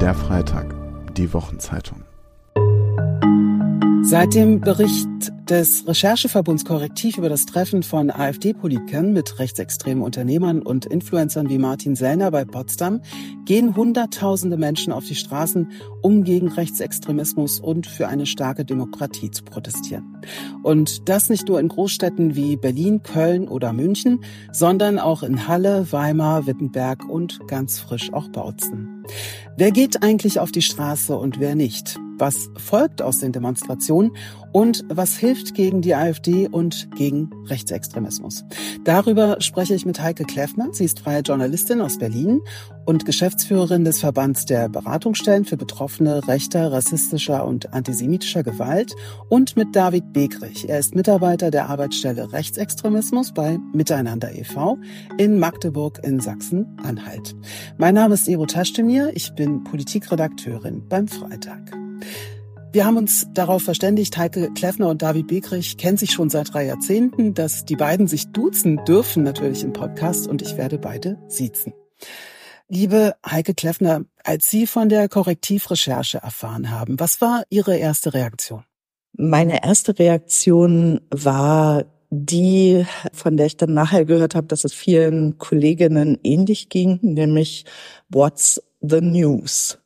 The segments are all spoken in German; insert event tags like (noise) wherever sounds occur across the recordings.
Der Freitag, die Wochenzeitung. Seit dem Bericht des Rechercheverbunds Korrektiv über das Treffen von AfD-Politikern mit rechtsextremen Unternehmern und Influencern wie Martin Sellner bei Potsdam gehen Hunderttausende Menschen auf die Straßen, um gegen Rechtsextremismus und für eine starke Demokratie zu protestieren. Und das nicht nur in Großstädten wie Berlin, Köln oder München, sondern auch in Halle, Weimar, Wittenberg und ganz frisch auch Bautzen. Wer geht eigentlich auf die Straße und wer nicht? Was folgt aus den Demonstrationen und was hilft gegen die AfD und gegen Rechtsextremismus? Darüber spreche ich mit Heike Kleffner. Sie ist freie Journalistin aus Berlin und Geschäftsführerin des Verbands der Beratungsstellen für Betroffene rechter, rassistischer und antisemitischer Gewalt und mit David Begrich. Er ist Mitarbeiter der Arbeitsstelle Rechtsextremismus bei Miteinander e.V. in Magdeburg in Sachsen-Anhalt. Mein Name ist Ero Taschtemir. Ich bin Politikredakteurin beim Freitag. Wir haben uns darauf verständigt, Heike Kleffner und David Begrich kennen sich schon seit drei Jahrzehnten, dass die beiden sich duzen dürfen natürlich im Podcast und ich werde beide siezen. Liebe Heike Kleffner, als Sie von der Korrektivrecherche erfahren haben, was war Ihre erste Reaktion? Meine erste Reaktion war die, von der ich dann nachher gehört habe, dass es vielen Kolleginnen ähnlich ging, nämlich What's the News?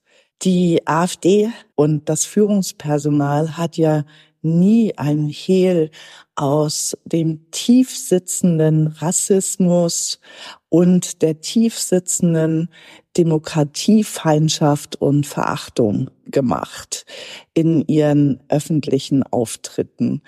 Die AfD und das Führungspersonal hat ja nie ein Hehl aus dem tief sitzenden Rassismus und der tief sitzenden Demokratiefeindschaft und Verachtung gemacht in ihren öffentlichen Auftritten.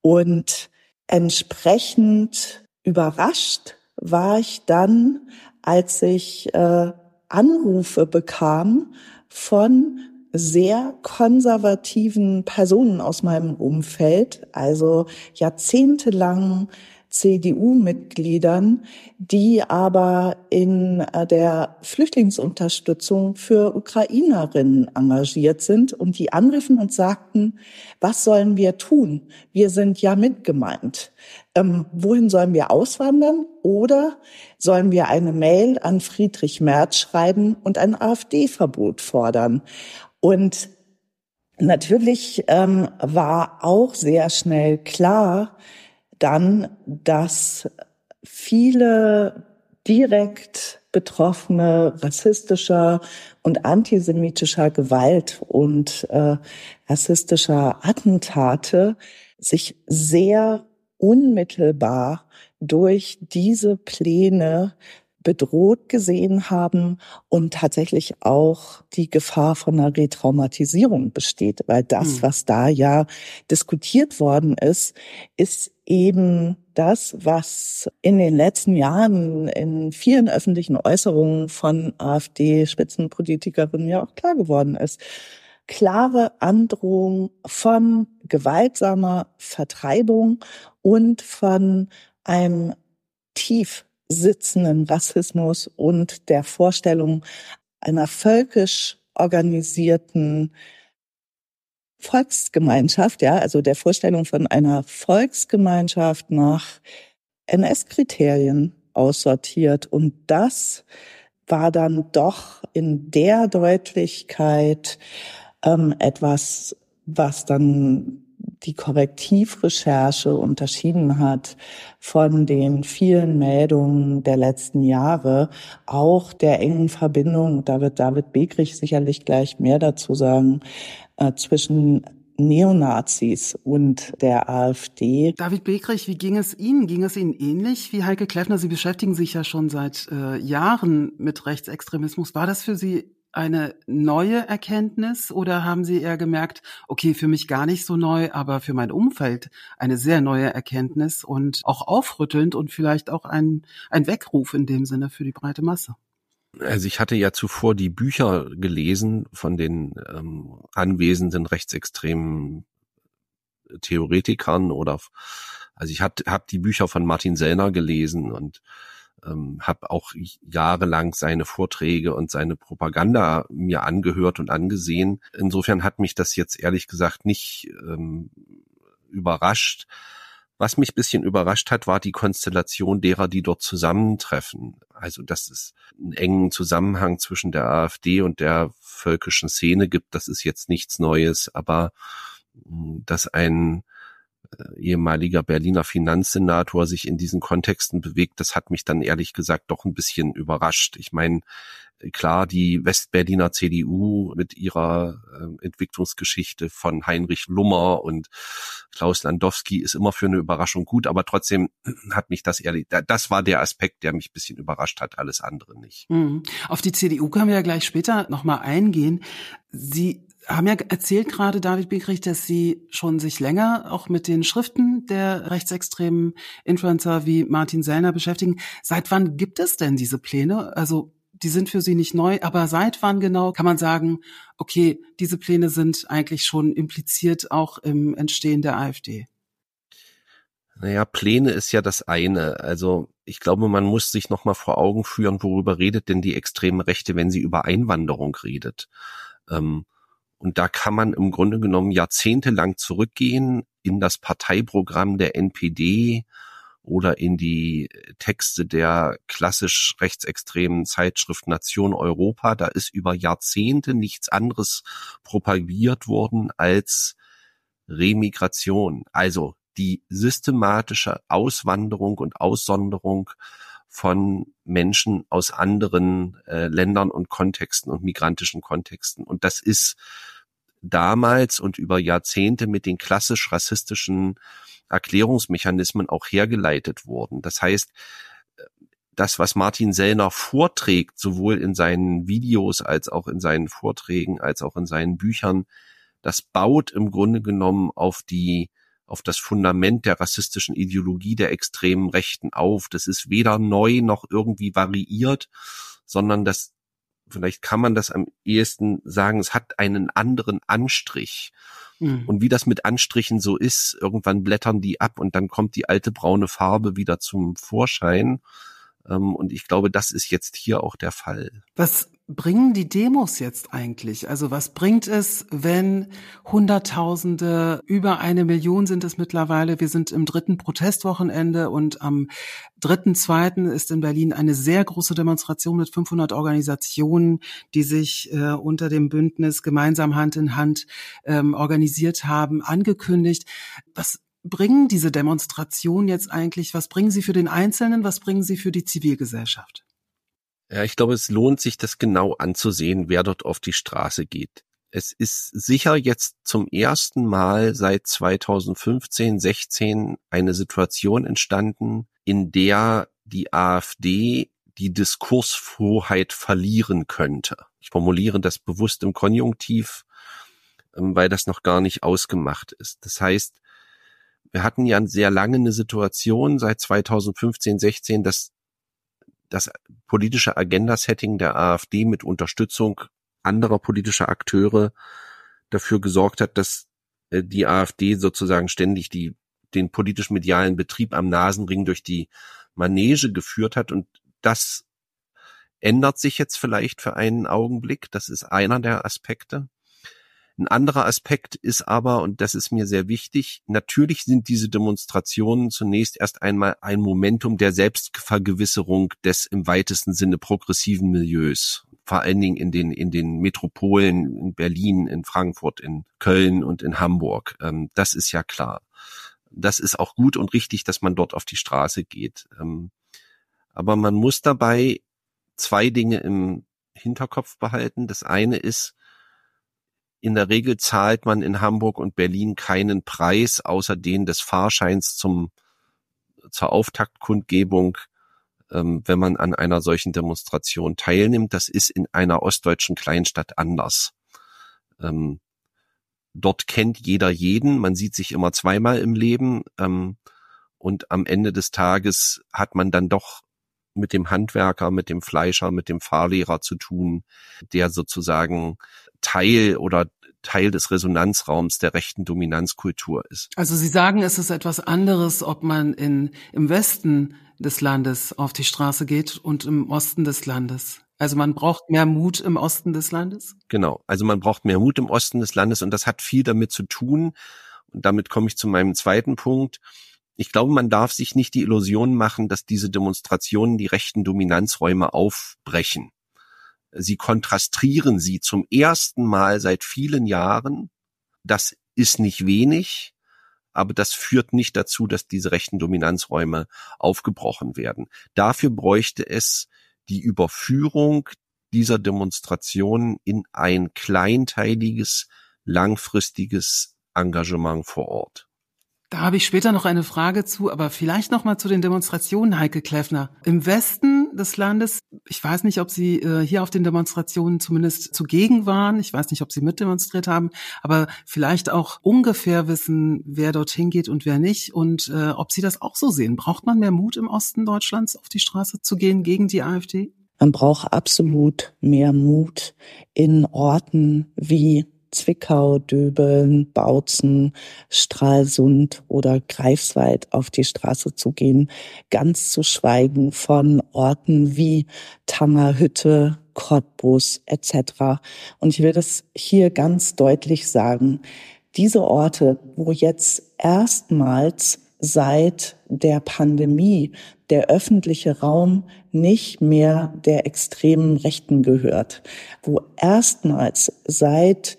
Und entsprechend überrascht war ich dann, als ich äh, Anrufe bekam von sehr konservativen Personen aus meinem Umfeld, also jahrzehntelang CDU-Mitgliedern, die aber in äh, der Flüchtlingsunterstützung für Ukrainerinnen engagiert sind und die anriefen und sagten, was sollen wir tun? Wir sind ja mitgemeint. Ähm, wohin sollen wir auswandern? Oder sollen wir eine Mail an Friedrich Merz schreiben und ein AfD-Verbot fordern? Und natürlich ähm, war auch sehr schnell klar, dann, dass viele direkt Betroffene rassistischer und antisemitischer Gewalt und äh, rassistischer Attentate sich sehr unmittelbar durch diese Pläne bedroht gesehen haben und tatsächlich auch die Gefahr von einer Retraumatisierung besteht, weil das, mhm. was da ja diskutiert worden ist, ist eben das, was in den letzten Jahren in vielen öffentlichen Äußerungen von AfD-Spitzenpolitikerinnen ja auch klar geworden ist. Klare Androhung von gewaltsamer Vertreibung und von einem tief sitzenden Rassismus und der Vorstellung einer völkisch organisierten Volksgemeinschaft, ja, also der Vorstellung von einer Volksgemeinschaft nach NS-Kriterien aussortiert. Und das war dann doch in der Deutlichkeit ähm, etwas, was dann die Korrektivrecherche unterschieden hat von den vielen Meldungen der letzten Jahre, auch der engen Verbindung, da wird David Begrich sicherlich gleich mehr dazu sagen, äh, zwischen Neonazis und der AfD. David Begrich, wie ging es Ihnen? Ging es Ihnen ähnlich wie Heike Kleffner? Sie beschäftigen sich ja schon seit äh, Jahren mit Rechtsextremismus. War das für Sie eine neue Erkenntnis oder haben Sie eher gemerkt, okay, für mich gar nicht so neu, aber für mein Umfeld eine sehr neue Erkenntnis und auch aufrüttelnd und vielleicht auch ein, ein Weckruf in dem Sinne für die breite Masse? Also ich hatte ja zuvor die Bücher gelesen von den ähm, anwesenden rechtsextremen Theoretikern oder also ich habe hab die Bücher von Martin Sellner gelesen und ähm, habe auch jahrelang seine Vorträge und seine Propaganda mir angehört und angesehen. Insofern hat mich das jetzt ehrlich gesagt nicht ähm, überrascht, Was mich bisschen überrascht hat, war die Konstellation derer, die dort zusammentreffen. Also, dass es einen engen Zusammenhang zwischen der AfD und der völkischen Szene gibt, das ist jetzt nichts Neues, aber dass ein ehemaliger Berliner Finanzsenator sich in diesen Kontexten bewegt, das hat mich dann ehrlich gesagt doch ein bisschen überrascht. Ich meine, klar, die Westberliner CDU mit ihrer äh, Entwicklungsgeschichte von Heinrich Lummer und Klaus Landowski ist immer für eine Überraschung gut, aber trotzdem (clears throat) hat mich das ehrlich, das war der Aspekt, der mich ein bisschen überrascht hat, alles andere nicht. Mhm. Auf die CDU können wir ja gleich später nochmal eingehen. Sie haben ja erzählt gerade, David Biegrich, dass Sie schon sich länger auch mit den Schriften der rechtsextremen Influencer wie Martin Sellner beschäftigen. Seit wann gibt es denn diese Pläne? Also die sind für Sie nicht neu, aber seit wann genau kann man sagen, okay, diese Pläne sind eigentlich schon impliziert auch im Entstehen der AfD? Naja, Pläne ist ja das eine. Also ich glaube, man muss sich nochmal vor Augen führen, worüber redet denn die extreme Rechte, wenn sie über Einwanderung redet. Ähm, und da kann man im Grunde genommen jahrzehntelang zurückgehen in das Parteiprogramm der NPD oder in die Texte der klassisch rechtsextremen Zeitschrift Nation Europa. Da ist über Jahrzehnte nichts anderes propagiert worden als Remigration, also die systematische Auswanderung und Aussonderung von Menschen aus anderen äh, Ländern und Kontexten und migrantischen Kontexten. Und das ist damals und über Jahrzehnte mit den klassisch rassistischen Erklärungsmechanismen auch hergeleitet worden. Das heißt, das, was Martin Sellner vorträgt, sowohl in seinen Videos als auch in seinen Vorträgen, als auch in seinen Büchern, das baut im Grunde genommen auf die auf das Fundament der rassistischen Ideologie der extremen Rechten auf. Das ist weder neu noch irgendwie variiert, sondern das, vielleicht kann man das am ehesten sagen, es hat einen anderen Anstrich. Mhm. Und wie das mit Anstrichen so ist, irgendwann blättern die ab und dann kommt die alte braune Farbe wieder zum Vorschein. Ähm, und ich glaube, das ist jetzt hier auch der Fall. Was bringen die Demos jetzt eigentlich? Also was bringt es, wenn Hunderttausende, über eine Million sind es mittlerweile, wir sind im dritten Protestwochenende und am dritten, zweiten ist in Berlin eine sehr große Demonstration mit 500 Organisationen, die sich äh, unter dem Bündnis gemeinsam Hand in Hand ähm, organisiert haben, angekündigt. Was bringen diese Demonstrationen jetzt eigentlich? Was bringen sie für den Einzelnen? Was bringen sie für die Zivilgesellschaft? Ja, ich glaube, es lohnt sich, das genau anzusehen, wer dort auf die Straße geht. Es ist sicher jetzt zum ersten Mal seit 2015, 16 eine Situation entstanden, in der die AfD die Diskursfroheit verlieren könnte. Ich formuliere das bewusst im Konjunktiv, ähm, weil das noch gar nicht ausgemacht ist. Das heißt, wir hatten ja sehr lange eine Situation seit 2015, 16, dass das politische Agenda-Setting der AfD mit Unterstützung anderer politischer Akteure dafür gesorgt hat, dass äh, die AfD sozusagen ständig die, den politisch-medialen Betrieb am Nasenring durch die Manege geführt hat. Und das ändert sich jetzt vielleicht für einen Augenblick. Das ist einer der Aspekte. Ein anderer Aspekt ist aber, und das ist mir sehr wichtig, natürlich sind diese Demonstrationen zunächst erst einmal ein Momentum der Selbstvergewisserung des im weitesten Sinne progressiven Milieus. Vor allen Dingen in den, in den Metropolen in Berlin, in Frankfurt, in Köln und in Hamburg. Ähm, das ist ja klar. Das ist auch gut und richtig, dass man dort auf die Straße geht. Ähm, aber man muss dabei zwei Dinge im Hinterkopf behalten. Das eine ist, in der Regel zahlt man in Hamburg und Berlin keinen Preis außer den des Fahrscheins zum, zur Auftaktkundgebung, ähm, wenn man an einer solchen Demonstration teilnimmt. Das ist in einer ostdeutschen Kleinstadt anders. Ähm, dort kennt jeder jeden, man sieht sich immer zweimal im Leben ähm, und am Ende des Tages hat man dann doch mit dem Handwerker, mit dem Fleischer, mit dem Fahrlehrer zu tun, der sozusagen Teil oder Teil des Resonanzraums der rechten Dominanzkultur ist. Also Sie sagen, es ist etwas anderes, ob man in, im Westen des Landes auf die Straße geht und im Osten des Landes. Also man braucht mehr Mut im Osten des Landes? Genau. Also man braucht mehr Mut im Osten des Landes und das hat viel damit zu tun. Und damit komme ich zu meinem zweiten Punkt ich glaube, man darf sich nicht die Illusion machen, dass diese Demonstrationen die rechten Dominanzräume aufbrechen. Sie kontrastieren sie zum ersten Mal seit vielen Jahren. Das ist nicht wenig, aber das führt nicht dazu, dass diese rechten Dominanzräume aufgebrochen werden. Dafür bräuchte es die Überführung dieser Demonstrationen in ein kleinteiliges, langfristiges Engagement vor Ort. Da habe ich später noch eine Frage zu, aber vielleicht noch mal zu den Demonstrationen, Heike Kleffner. Im Westen des Landes, ich weiß nicht, ob Sie äh, hier auf den Demonstrationen zumindest zugegen waren. Ich weiß nicht, ob Sie mitdemonstriert haben, aber vielleicht auch ungefähr wissen, wer dorthin geht und wer nicht und äh, ob Sie das auch so sehen. Braucht man mehr Mut im Osten Deutschlands auf die Straße zu gehen gegen die AfD? Man braucht absolut mehr Mut in Orten wie Zwickau, Döbeln, Bautzen, Stralsund oder Greifswald auf die Straße zu gehen, ganz zu schweigen von Orten wie Tangerhütte, Cottbus etc. Und ich will das hier ganz deutlich sagen. Diese Orte, wo jetzt erstmals seit der Pandemie der öffentliche Raum nicht mehr der extremen Rechten gehört, wo erstmals seit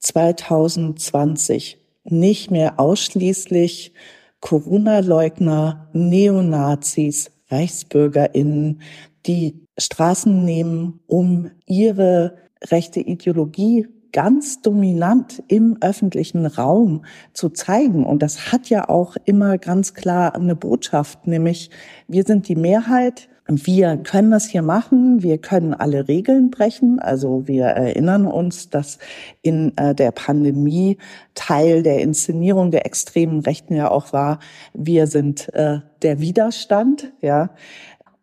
2020 nicht mehr ausschließlich Corona-Leugner, Neonazis, ReichsbürgerInnen die Straßen nehmen, um ihre rechte Ideologie ganz dominant im öffentlichen Raum zu zeigen. Und das hat ja auch immer ganz klar eine Botschaft, nämlich wir sind die Mehrheit, wir können das hier machen, wir können alle Regeln brechen. Also wir erinnern uns, dass in äh, der Pandemie Teil der Inszenierung der extremen Rechten ja auch war, wir sind äh, der Widerstand, ja,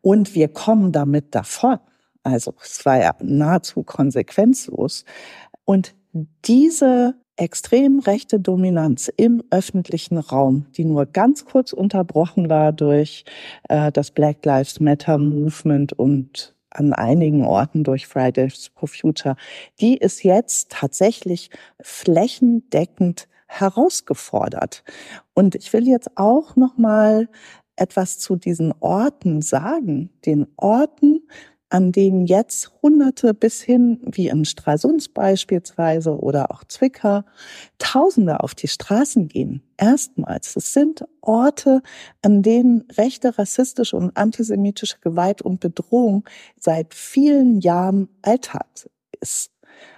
und wir kommen damit davon. Also es war ja nahezu konsequenzlos. Und diese extrem rechte Dominanz im öffentlichen Raum, die nur ganz kurz unterbrochen war durch äh, das Black Lives Matter Movement und an einigen Orten durch Fridays for Future, die ist jetzt tatsächlich flächendeckend herausgefordert. Und ich will jetzt auch noch mal etwas zu diesen Orten sagen, den Orten, an denen jetzt Hunderte bis hin, wie in Stralsund beispielsweise oder auch Zwickau, Tausende auf die Straßen gehen. Erstmals. Es sind Orte, an denen rechte, rassistische und antisemitische Gewalt und Bedrohung seit vielen Jahren Alltag ist.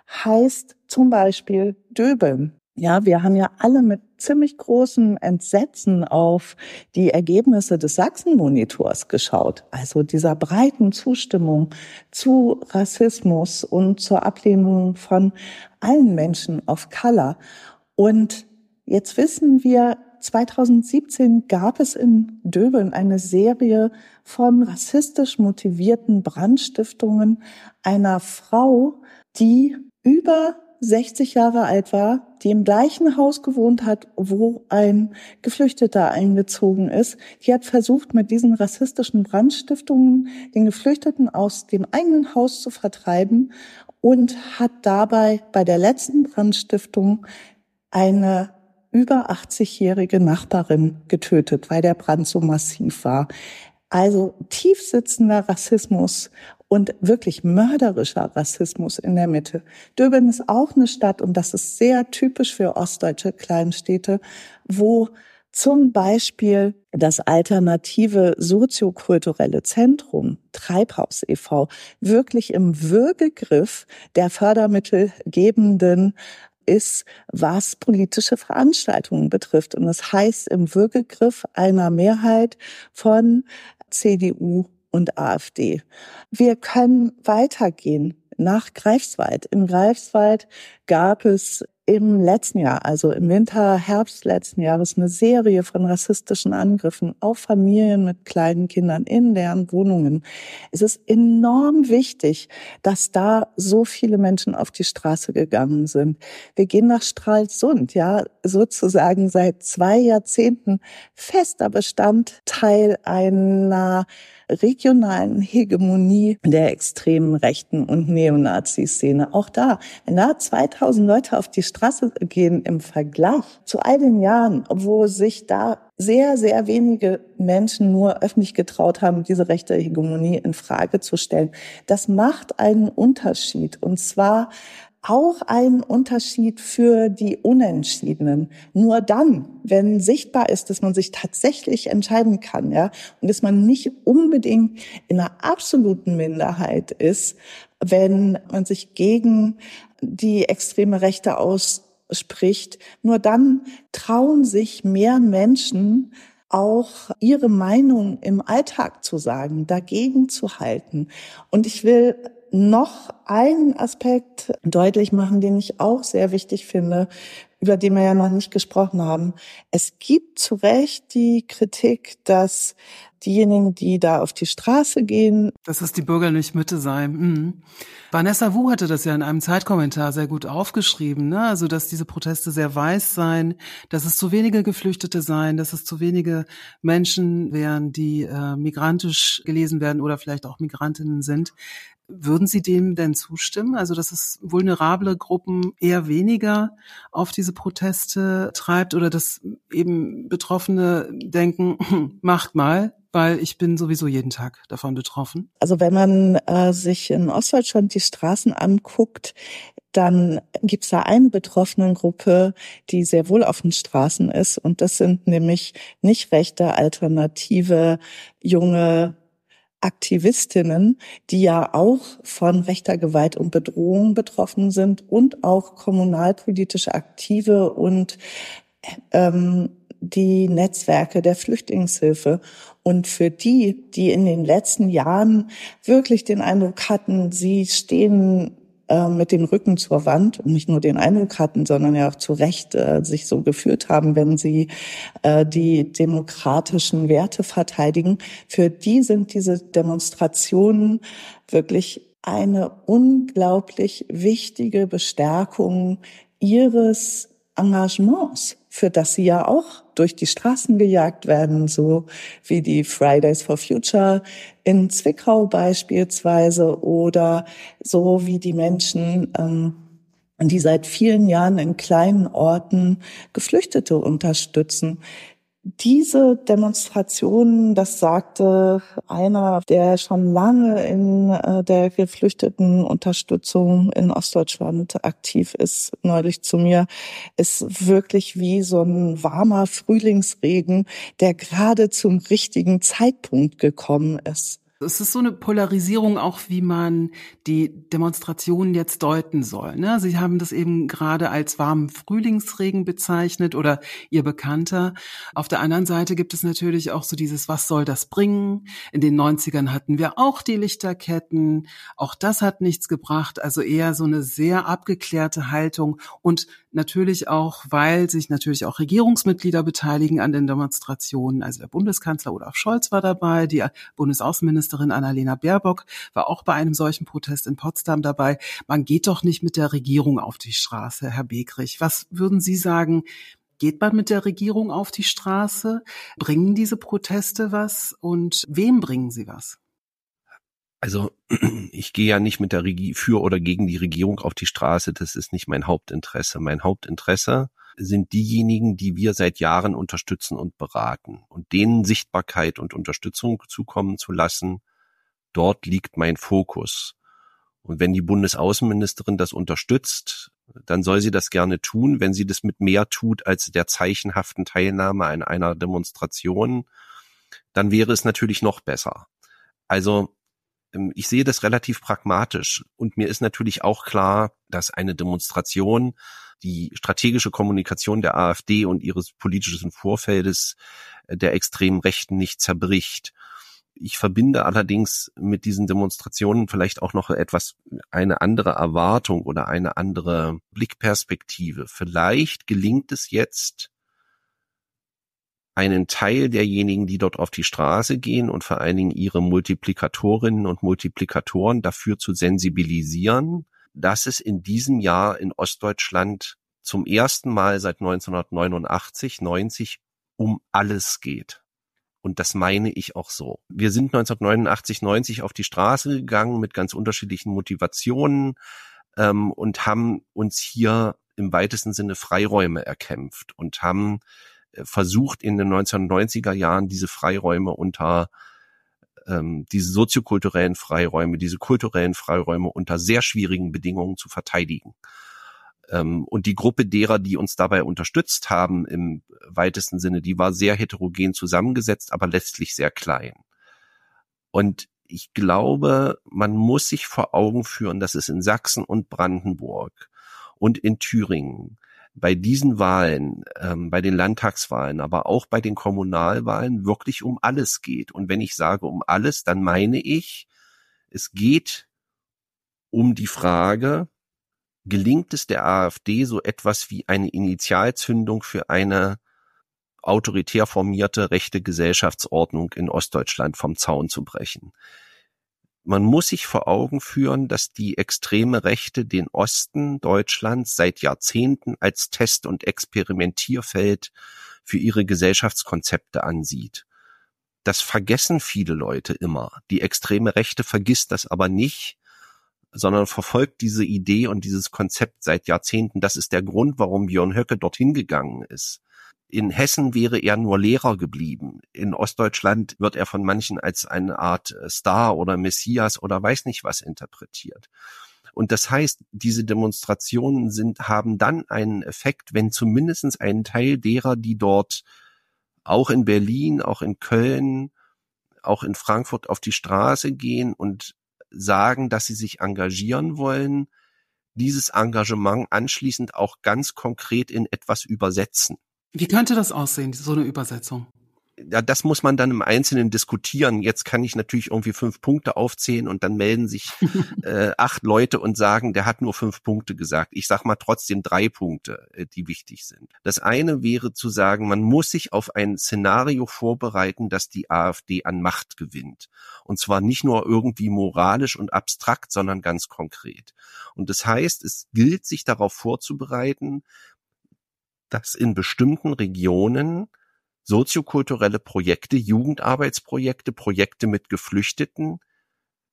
Heißt zum Beispiel Döbeln, ja, wir haben ja alle mit ziemlich großem Entsetzen auf die Ergebnisse des Sachsen-Monitors geschaut. Also dieser breiten Zustimmung zu Rassismus und zur Ablehnung von allen Menschen of Color. Und jetzt wissen wir, 2017 gab es in Döbeln eine Serie von rassistisch motivierten Brandstiftungen einer Frau, die über 60 Jahre alt war, die im gleichen Haus gewohnt hat, wo ein Geflüchteter eingezogen ist. Die hat versucht, mit diesen rassistischen Brandstiftungen den Geflüchteten aus dem eigenen Haus zu vertreiben und hat dabei bei der letzten Brandstiftung eine über 80-jährige Nachbarin getötet, weil der Brand so massiv war. Also tiefsitzender Rassismus und wirklich mörderischer Rassismus in der Mitte. Döbeln ist auch eine Stadt und das ist sehr typisch für ostdeutsche Kleinstädte, wo zum Beispiel das alternative soziokulturelle Zentrum Treibhaus e.V. wirklich im Würgegriff der fördermittelgebenden ist, was politische Veranstaltungen betrifft. Und das heißt im Würgegriff einer Mehrheit von CDU und AfD. Wir können weitergehen nach Greifswald. In Greifswald gab es im letzten Jahr, also im Winter, Herbst letzten Jahres, eine Serie von rassistischen Angriffen auf Familien mit kleinen Kindern in deren Wohnungen. Es ist enorm wichtig, dass da so viele Menschen auf die Straße gegangen sind. Wir gehen nach Stralsund, ja, sozusagen seit zwei Jahrzehnten fester Bestandteil einer regionalen Hegemonie der extremen Rechten und Neonazi-Szene. Auch da, wenn da 2000 Leute auf die Straße Straße gehen im Vergleich zu all den Jahren, wo sich da sehr, sehr wenige Menschen nur öffentlich getraut haben, diese rechte Hegemonie in Frage zu stellen. Das macht einen Unterschied. Und zwar auch einen Unterschied für die Unentschiedenen. Nur dann, wenn sichtbar ist, dass man sich tatsächlich entscheiden kann, ja, und dass man nicht unbedingt in einer absoluten Minderheit ist, wenn man sich gegen die extreme Rechte ausspricht, nur dann trauen sich mehr Menschen auch ihre Meinung im Alltag zu sagen, dagegen zu halten. Und ich will noch einen Aspekt deutlich machen, den ich auch sehr wichtig finde, über den wir ja noch nicht gesprochen haben. Es gibt zu Recht die Kritik, dass diejenigen, die da auf die Straße gehen. Dass es die bürgerliche Mitte sei. Mhm. Vanessa Wu hatte das ja in einem Zeitkommentar sehr gut aufgeschrieben, ne? Also, dass diese Proteste sehr weiß seien, dass es zu wenige Geflüchtete seien, dass es zu wenige Menschen wären, die äh, migrantisch gelesen werden oder vielleicht auch Migrantinnen sind. Würden Sie dem denn zustimmen? Also, dass es vulnerable Gruppen eher weniger auf diese Proteste treibt oder dass eben Betroffene denken, (clears throat) macht mal, weil ich bin sowieso jeden Tag davon betroffen. Also wenn man äh, sich in Ostdeutschland die Straßen anguckt, dann gibt es da eine Betroffenengruppe, die sehr wohl auf den Straßen ist. Und das sind nämlich nicht rechte, alternative, junge Aktivistinnen, die ja auch von rechter Gewalt und Bedrohung betroffen sind und auch kommunalpolitische Aktive und ähm, die Netzwerke der Flüchtlingshilfe. Und für die, die in den letzten Jahren wirklich den Eindruck hatten, sie stehen mit dem Rücken zur Wand und nicht nur den Eindruck hatten, sondern ja auch zu Recht äh, sich so geführt haben, wenn sie äh, die demokratischen Werte verteidigen. Für die sind diese Demonstrationen wirklich eine unglaublich wichtige Bestärkung ihres Engagements für das sie ja auch durch die Straßen gejagt werden, so wie die Fridays for Future in Zwickau beispielsweise oder so wie die Menschen, ähm, die seit vielen Jahren in kleinen Orten Geflüchtete unterstützen diese Demonstrationen, das sagte einer, der schon lange in äh, der Geflüchtetenunterstützung in Ostdeutschland aktiv ist, neulich zu mir, ist wirklich wie so ein warmer Frühlingsregen, der gerade zum richtigen Zeitpunkt gekommen ist. Es ist so eine Polarisierung auch, wie man die Demonstrationen jetzt deuten soll. Ne? Sie haben das eben gerade als warmen Frühlingsregen bezeichnet oder Ihr Bekannter. Auf der anderen Seite gibt es natürlich auch so dieses, was soll das bringen? In den 90ern hatten wir auch die Lichterketten. Auch das hat nichts gebracht. Also eher so eine sehr abgeklärte Haltung und natürlich auch, weil sich natürlich auch Regierungsmitglieder beteiligen an den Demonstrationen. Also der Bundeskanzler Olaf Scholz war dabei, die Bundesaußenministerin Annalena Baerbock war auch bei einem solchen Protest in Potsdam dabei. Man geht doch nicht mit der Regierung auf die Straße, Herr Begrich. Was würden Sie sagen? Geht man mit der Regierung auf die Straße? Bringen diese Proteste was? Und wem bringen sie was? Also (clears throat) ich gehe ja nicht mit der Regie für oder gegen die Regierung auf die Straße. Das ist nicht mein Hauptinteresse. Mein Hauptinteresse sind diejenigen, die wir seit Jahren unterstützen und beraten und denen Sichtbarkeit und Unterstützung zukommen zu lassen. Dort liegt mein Fokus. Und wenn die Bundesaußenministerin das unterstützt, dann soll sie das gerne tun. Wenn sie das mit mehr tut als der zeichenhaften Teilnahme an einer Demonstration, dann wäre es natürlich noch besser. Also ich sehe das relativ pragmatisch und mir ist natürlich auch klar, dass eine Demonstration die strategische Kommunikation der AfD und ihres politischen Vorfeldes äh, der extremen Rechten nicht zerbricht. Ich verbinde allerdings mit diesen Demonstrationen vielleicht auch noch etwas, eine andere Erwartung oder eine andere Blickperspektive. Vielleicht gelingt es jetzt, einen Teil derjenigen, die dort auf die Straße gehen und vor allen Dingen ihre Multiplikatorinnen und Multiplikatoren dafür zu sensibilisieren, dass es in diesem Jahr in Ostdeutschland zum ersten Mal seit 1989, 90 um alles geht. Und das meine ich auch so. Wir sind 1989, 90 auf die Straße gegangen mit ganz unterschiedlichen Motivationen ähm, und haben uns hier im weitesten Sinne Freiräume erkämpft und haben versucht in den 1990er Jahren diese Freiräume unter ähm, diese soziokulturellen Freiräume, diese kulturellen Freiräume unter sehr schwierigen Bedingungen zu verteidigen. Ähm, und die Gruppe derer, die uns dabei unterstützt haben, im weitesten Sinne, die war sehr heterogen zusammengesetzt, aber letztlich sehr klein. Und ich glaube, man muss sich vor Augen führen, dass es in Sachsen und Brandenburg und in Thüringen bei diesen Wahlen, ähm, bei den Landtagswahlen, aber auch bei den Kommunalwahlen wirklich um alles geht. Und wenn ich sage um alles, dann meine ich, es geht um die Frage, gelingt es der AfD so etwas wie eine Initialzündung für eine autoritär formierte rechte Gesellschaftsordnung in Ostdeutschland vom Zaun zu brechen. Man muss sich vor Augen führen, dass die extreme Rechte den Osten Deutschlands seit Jahrzehnten als Test- und Experimentierfeld für ihre Gesellschaftskonzepte ansieht. Das vergessen viele Leute immer. Die extreme Rechte vergisst das aber nicht, sondern verfolgt diese Idee und dieses Konzept seit Jahrzehnten. Das ist der Grund, warum Björn Höcke dorthin gegangen ist. In Hessen wäre er nur Lehrer geblieben. In Ostdeutschland wird er von manchen als eine Art äh, Star oder Messias oder weiß nicht was interpretiert. Und das heißt, diese Demonstrationen sind, haben dann einen Effekt, wenn zumindest ein Teil derer, die dort auch in Berlin, auch in Köln, auch in Frankfurt auf die Straße gehen und sagen, dass sie sich engagieren wollen, dieses Engagement anschließend auch ganz konkret in etwas übersetzen. Wie könnte das aussehen, so eine Übersetzung? ja, das muss man dann im Einzelnen diskutieren. Jetzt kann ich natürlich irgendwie fünf Punkte aufzählen und dann melden sich (laughs) äh, acht Leute und sagen, der hat nur fünf Punkte gesagt. Ich sag mal trotzdem drei Punkte, äh, die wichtig sind. Das eine wäre zu sagen, man muss sich auf ein Szenario vorbereiten, dass die AfD an Macht gewinnt. Und zwar nicht nur irgendwie moralisch und abstrakt, sondern ganz konkret. Und das heißt, es gilt, sich darauf vorzubereiten, dass in bestimmten Regionen soziokulturelle Projekte, Jugendarbeitsprojekte, Projekte mit Geflüchteten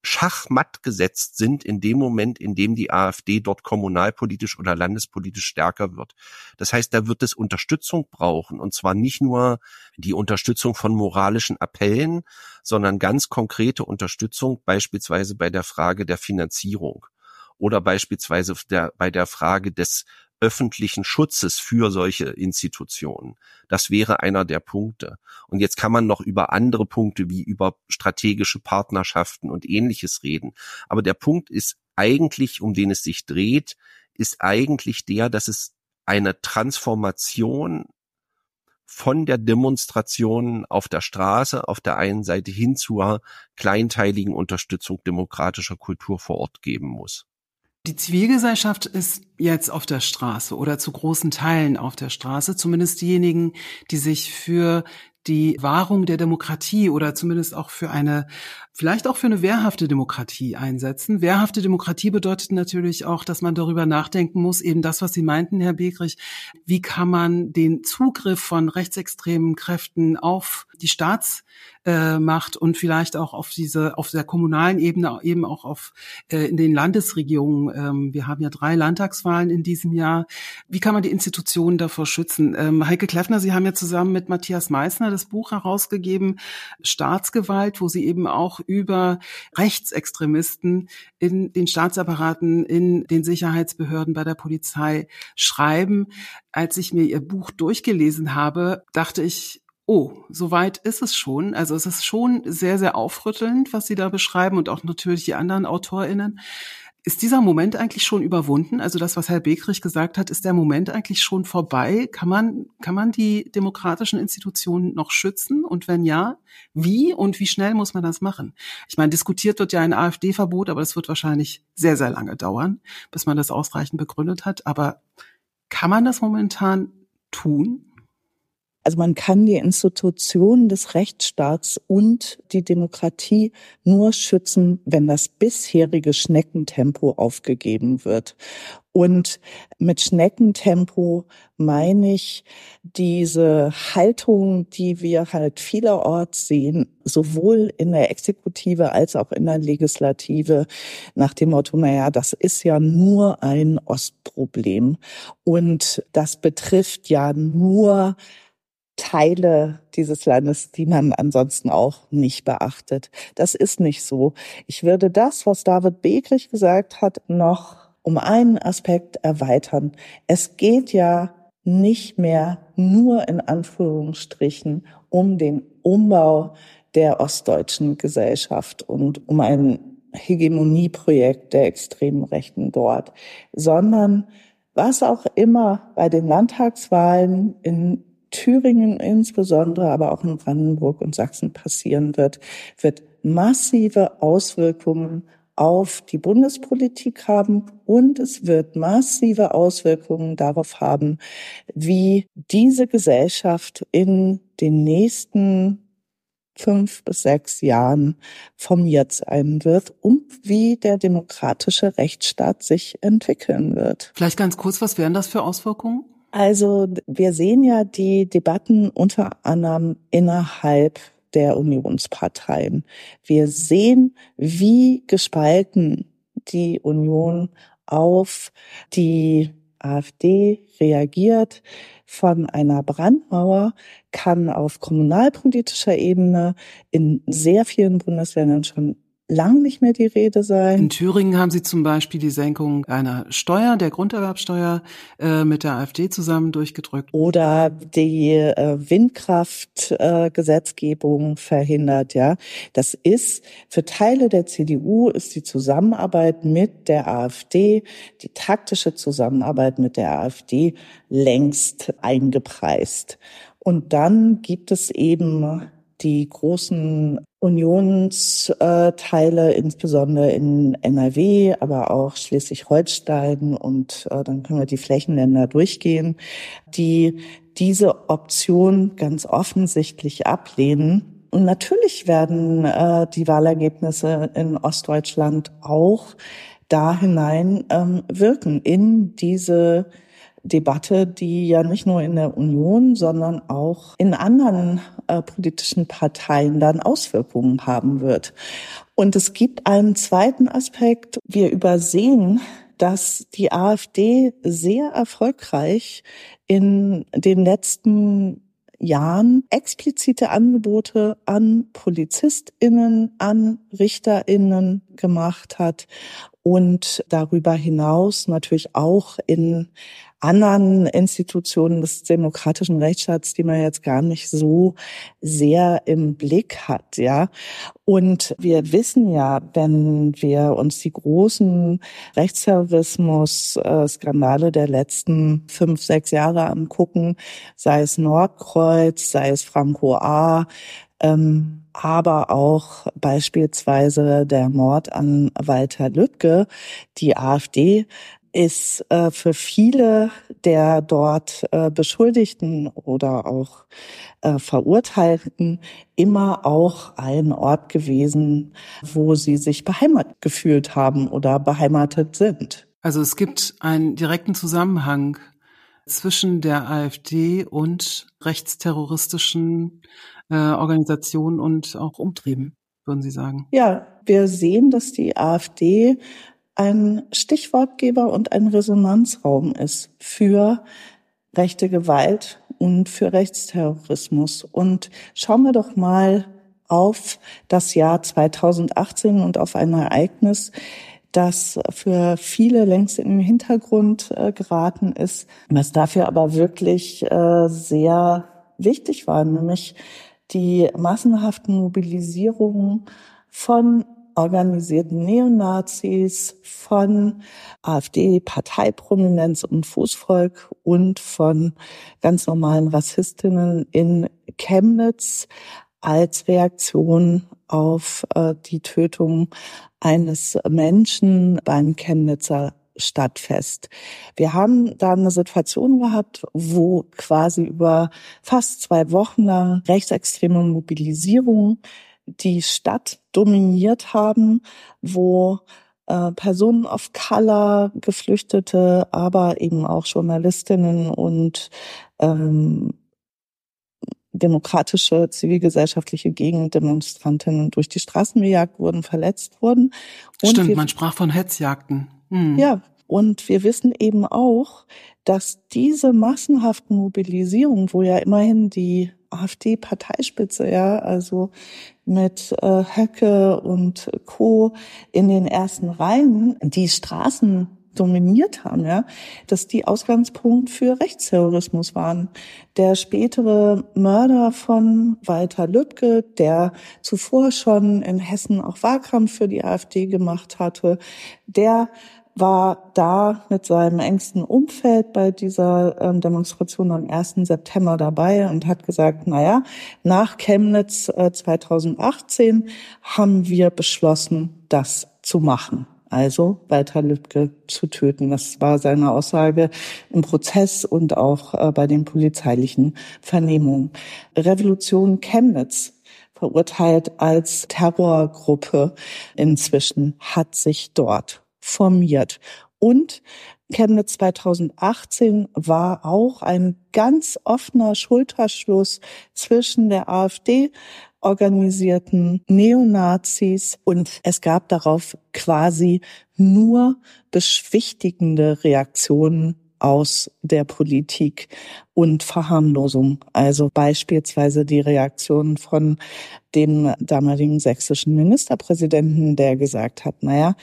schachmatt gesetzt sind in dem Moment, in dem die AfD dort kommunalpolitisch oder landespolitisch stärker wird. Das heißt, da wird es Unterstützung brauchen und zwar nicht nur die Unterstützung von moralischen Appellen, sondern ganz konkrete Unterstützung beispielsweise bei der Frage der Finanzierung oder beispielsweise der, bei der Frage des öffentlichen Schutzes für solche Institutionen. Das wäre einer der Punkte. Und jetzt kann man noch über andere Punkte wie über strategische Partnerschaften und ähnliches reden. Aber der Punkt ist eigentlich, um den es sich dreht, ist eigentlich der, dass es eine Transformation von der Demonstration auf der Straße auf der einen Seite hin zur kleinteiligen Unterstützung demokratischer Kultur vor Ort geben muss. Die Zivilgesellschaft ist jetzt auf der Straße oder zu großen Teilen auf der Straße, zumindest diejenigen, die sich für die Wahrung der Demokratie oder zumindest auch für eine, vielleicht auch für eine wehrhafte Demokratie einsetzen. Wehrhafte Demokratie bedeutet natürlich auch, dass man darüber nachdenken muss, eben das, was Sie meinten, Herr Begrich, wie kann man den Zugriff von rechtsextremen Kräften auf die Staats äh, und vielleicht auch auf diese, auf der kommunalen Ebene, eben auch auf äh, in den Landesregierungen. Ähm, wir haben ja drei Landtagswahlen in diesem Jahr. Wie kann man die Institutionen davor schützen? Ähm, Heike Kleffner, Sie haben ja zusammen mit Matthias Meissner das Buch herausgegeben, Staatsgewalt, wo Sie eben auch über Rechtsextremisten in den Staatsapparaten, in den Sicherheitsbehörden bei der Polizei schreiben. Als ich mir Ihr Buch durchgelesen habe, dachte ich, oh, soweit ist es schon. Also es ist schon sehr, sehr aufrüttelnd, was Sie da beschreiben und auch natürlich die anderen AutorInnen. Ist dieser Moment eigentlich schon überwunden? Also das, was Herr Begrich gesagt hat, ist der Moment eigentlich schon vorbei? Kann man, kann man die demokratischen Institutionen noch schützen? Und wenn ja, wie und wie schnell muss man das machen? Ich meine, diskutiert wird ja ein AfD-Verbot, aber das wird wahrscheinlich sehr, sehr lange dauern, bis man das ausreichend begründet hat. Aber kann man das momentan tun? Also man kann die Institutionen des Rechtsstaats und die Demokratie nur schützen, wenn das bisherige Schneckentempo aufgegeben wird. Und mit Schneckentempo meine ich diese Haltung, die wir halt vielerorts sehen, sowohl in der Exekutive als auch in der Legislative, nach dem Motto, naja, das ist ja nur ein Ostproblem. Und das betrifft ja nur Teile dieses Landes, die man ansonsten auch nicht beachtet. Das ist nicht so. Ich würde das, was David Begrich gesagt hat, noch um einen Aspekt erweitern. Es geht ja nicht mehr nur in Anführungsstrichen um den Umbau der ostdeutschen Gesellschaft und um ein Hegemonieprojekt der extremen Rechten dort, sondern was auch immer bei den Landtagswahlen in Thüringen insbesondere, aber auch in Brandenburg und Sachsen passieren wird, wird massive Auswirkungen auf die Bundespolitik haben und es wird massive Auswirkungen darauf haben, wie diese Gesellschaft in den nächsten fünf bis sechs Jahren formiert sein wird und wie der demokratische Rechtsstaat sich entwickeln wird. Vielleicht ganz kurz, was wären das für Auswirkungen? Also wir sehen ja die Debatten unter anderem innerhalb der Unionsparteien. Wir sehen, wie gespalten die Union auf die AfD reagiert. Von einer Brandmauer kann auf kommunalpolitischer Ebene in sehr vielen Bundesländern schon lang nicht mehr die Rede sein. In Thüringen haben Sie zum Beispiel die Senkung einer Steuer, der Grunderwerbsteuer, äh, mit der AfD zusammen durchgedrückt. Oder die äh, Windkraftgesetzgebung äh, verhindert, ja. Das ist für Teile der CDU ist die Zusammenarbeit mit der AfD, die taktische Zusammenarbeit mit der AfD längst eingepreist. Und dann gibt es eben die großen Unionsteile, insbesondere in NRW, aber auch Schleswig-Holstein und äh, dann können wir die Flächenländer durchgehen, die diese Option ganz offensichtlich ablehnen. Und natürlich werden äh, die Wahlergebnisse in Ostdeutschland auch da hinein ähm, wirken in diese Debatte, die ja nicht nur in der Union, sondern auch in anderen äh, politischen Parteien dann Auswirkungen haben wird. Und es gibt einen zweiten Aspekt. Wir übersehen, dass die AfD sehr erfolgreich in den letzten Jahren explizite Angebote an PolizistInnen, an RichterInnen gemacht hat und darüber hinaus natürlich auch in anderen Institutionen des demokratischen Rechtsstaats, die man jetzt gar nicht so sehr im Blick hat, ja. Und wir wissen ja, wenn wir uns die großen Rechtsterrorismus-Skandale der letzten fünf, sechs Jahre angucken, sei es Nordkreuz, sei es Franco A., ähm, aber auch beispielsweise der Mord an Walter Lübcke. Die AfD ist äh, für viele der dort äh, Beschuldigten oder auch äh, Verurteilten immer auch ein Ort gewesen, wo sie sich beheimatet gefühlt haben oder beheimatet sind. Also es gibt einen direkten Zusammenhang zwischen der AfD und rechtsterroristischen äh, Organisationen und auch Umtrieben, würden Sie sagen? Ja, wir sehen, dass die AfD ein Stichwortgeber und ein Resonanzraum ist für rechte Gewalt und für Rechtsterrorismus. Und schauen wir doch mal auf das Jahr 2018 und auf ein Ereignis, das für viele längst in den Hintergrund äh, geraten ist, was dafür aber wirklich äh, sehr wichtig war, nämlich die massenhaften Mobilisierungen von organisierten Neonazis, von AfD-Parteiprominenz und Fußvolk und von ganz normalen Rassistinnen in Chemnitz als Reaktion auf äh, die Tötung eines Menschen beim Chemnitzer stadtfest. Wir haben da eine Situation gehabt, wo quasi über fast zwei Wochen lang rechtsextreme Mobilisierung die Stadt dominiert haben, wo äh, Personen of Color, Geflüchtete, aber eben auch Journalistinnen und ähm, demokratische zivilgesellschaftliche Gegendemonstrantinnen durch die Straßen gejagt wurden, verletzt wurden. Und Stimmt, man sprach von Hetzjagden. Hm. Ja, und wir wissen eben auch, dass diese massenhaften Mobilisierungen, wo ja immerhin die AfD-Parteispitze, ja, also mit äh, Höcke und Co. in den ersten Reihen die Straßen dominiert haben, ja, dass die Ausgangspunkt für Rechtsterrorismus waren. Der spätere Mörder von Walter Lübcke, der zuvor schon in Hessen auch Wahlkampf für die AfD gemacht hatte, der war da mit seinem engsten Umfeld bei dieser ähm, Demonstration am 1. September dabei und hat gesagt, naja, nach Chemnitz äh, 2018 haben wir beschlossen, das zu machen. Also Walter Lübcke zu töten. Das war seine Aussage im Prozess und auch äh, bei den polizeilichen Vernehmungen. Revolution Chemnitz verurteilt als Terrorgruppe inzwischen hat sich dort formiert. Und Chemnitz 2018 war auch ein ganz offener Schulterschluss zwischen der AfD organisierten Neonazis und es gab darauf quasi nur beschwichtigende Reaktionen aus der Politik und Verharmlosung. Also beispielsweise die Reaktion von dem damaligen sächsischen Ministerpräsidenten, der gesagt hat, naja,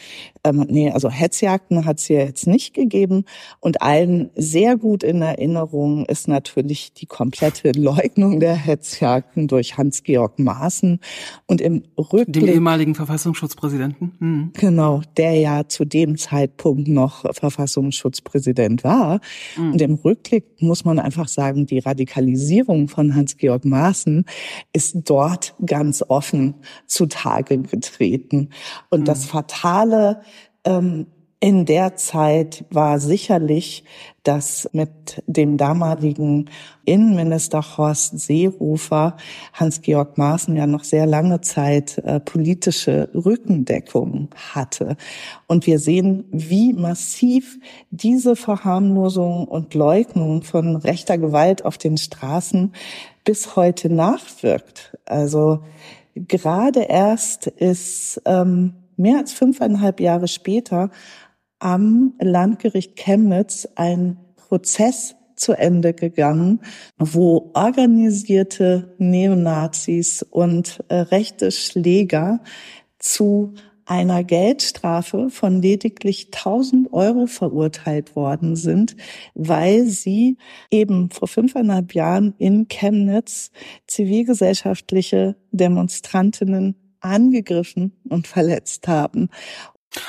ähm, nee, also Hetzjagden hat es ja jetzt nicht gegeben. Und allen sehr gut in Erinnerung ist natürlich die komplette (laughs) Leugnung der Hetzjagden durch Hans-Georg Maaßen. Und im Rückblick... Dem ehemaligen Verfassungsschutzpräsidenten. Mhm. Genau, der ja zu dem Zeitpunkt noch Verfassungsschutzpräsident war. Mhm. Und im Rückblick muss man einfach sagen, die Radikalisierung von Hans-Georg Maaßen ist dort ganz offen zutage getreten. Und das Fatale ähm, in der Zeit war sicherlich, dass mit dem damaligen Innenminister Horst Seehofer Hans-Georg Maaßen ja noch sehr lange Zeit äh, politische Rückendeckung hatte. Und wir sehen, wie massiv diese Verharmlosung und Leugnung von rechter Gewalt auf den Straßen bis heute nachwirkt. Also gerade erst ist ähm, mehr als fünfeinhalb Jahre später am Landgericht Chemnitz ein Prozess zu Ende gegangen, wo organisierte Neonazis und äh, rechte Schläger zu einer Geldstrafe von lediglich 1000 Euro verurteilt worden sind, weil sie eben vor fünfeinhalb Jahren in Chemnitz zivilgesellschaftliche Demonstrantinnen angegriffen und verletzt haben.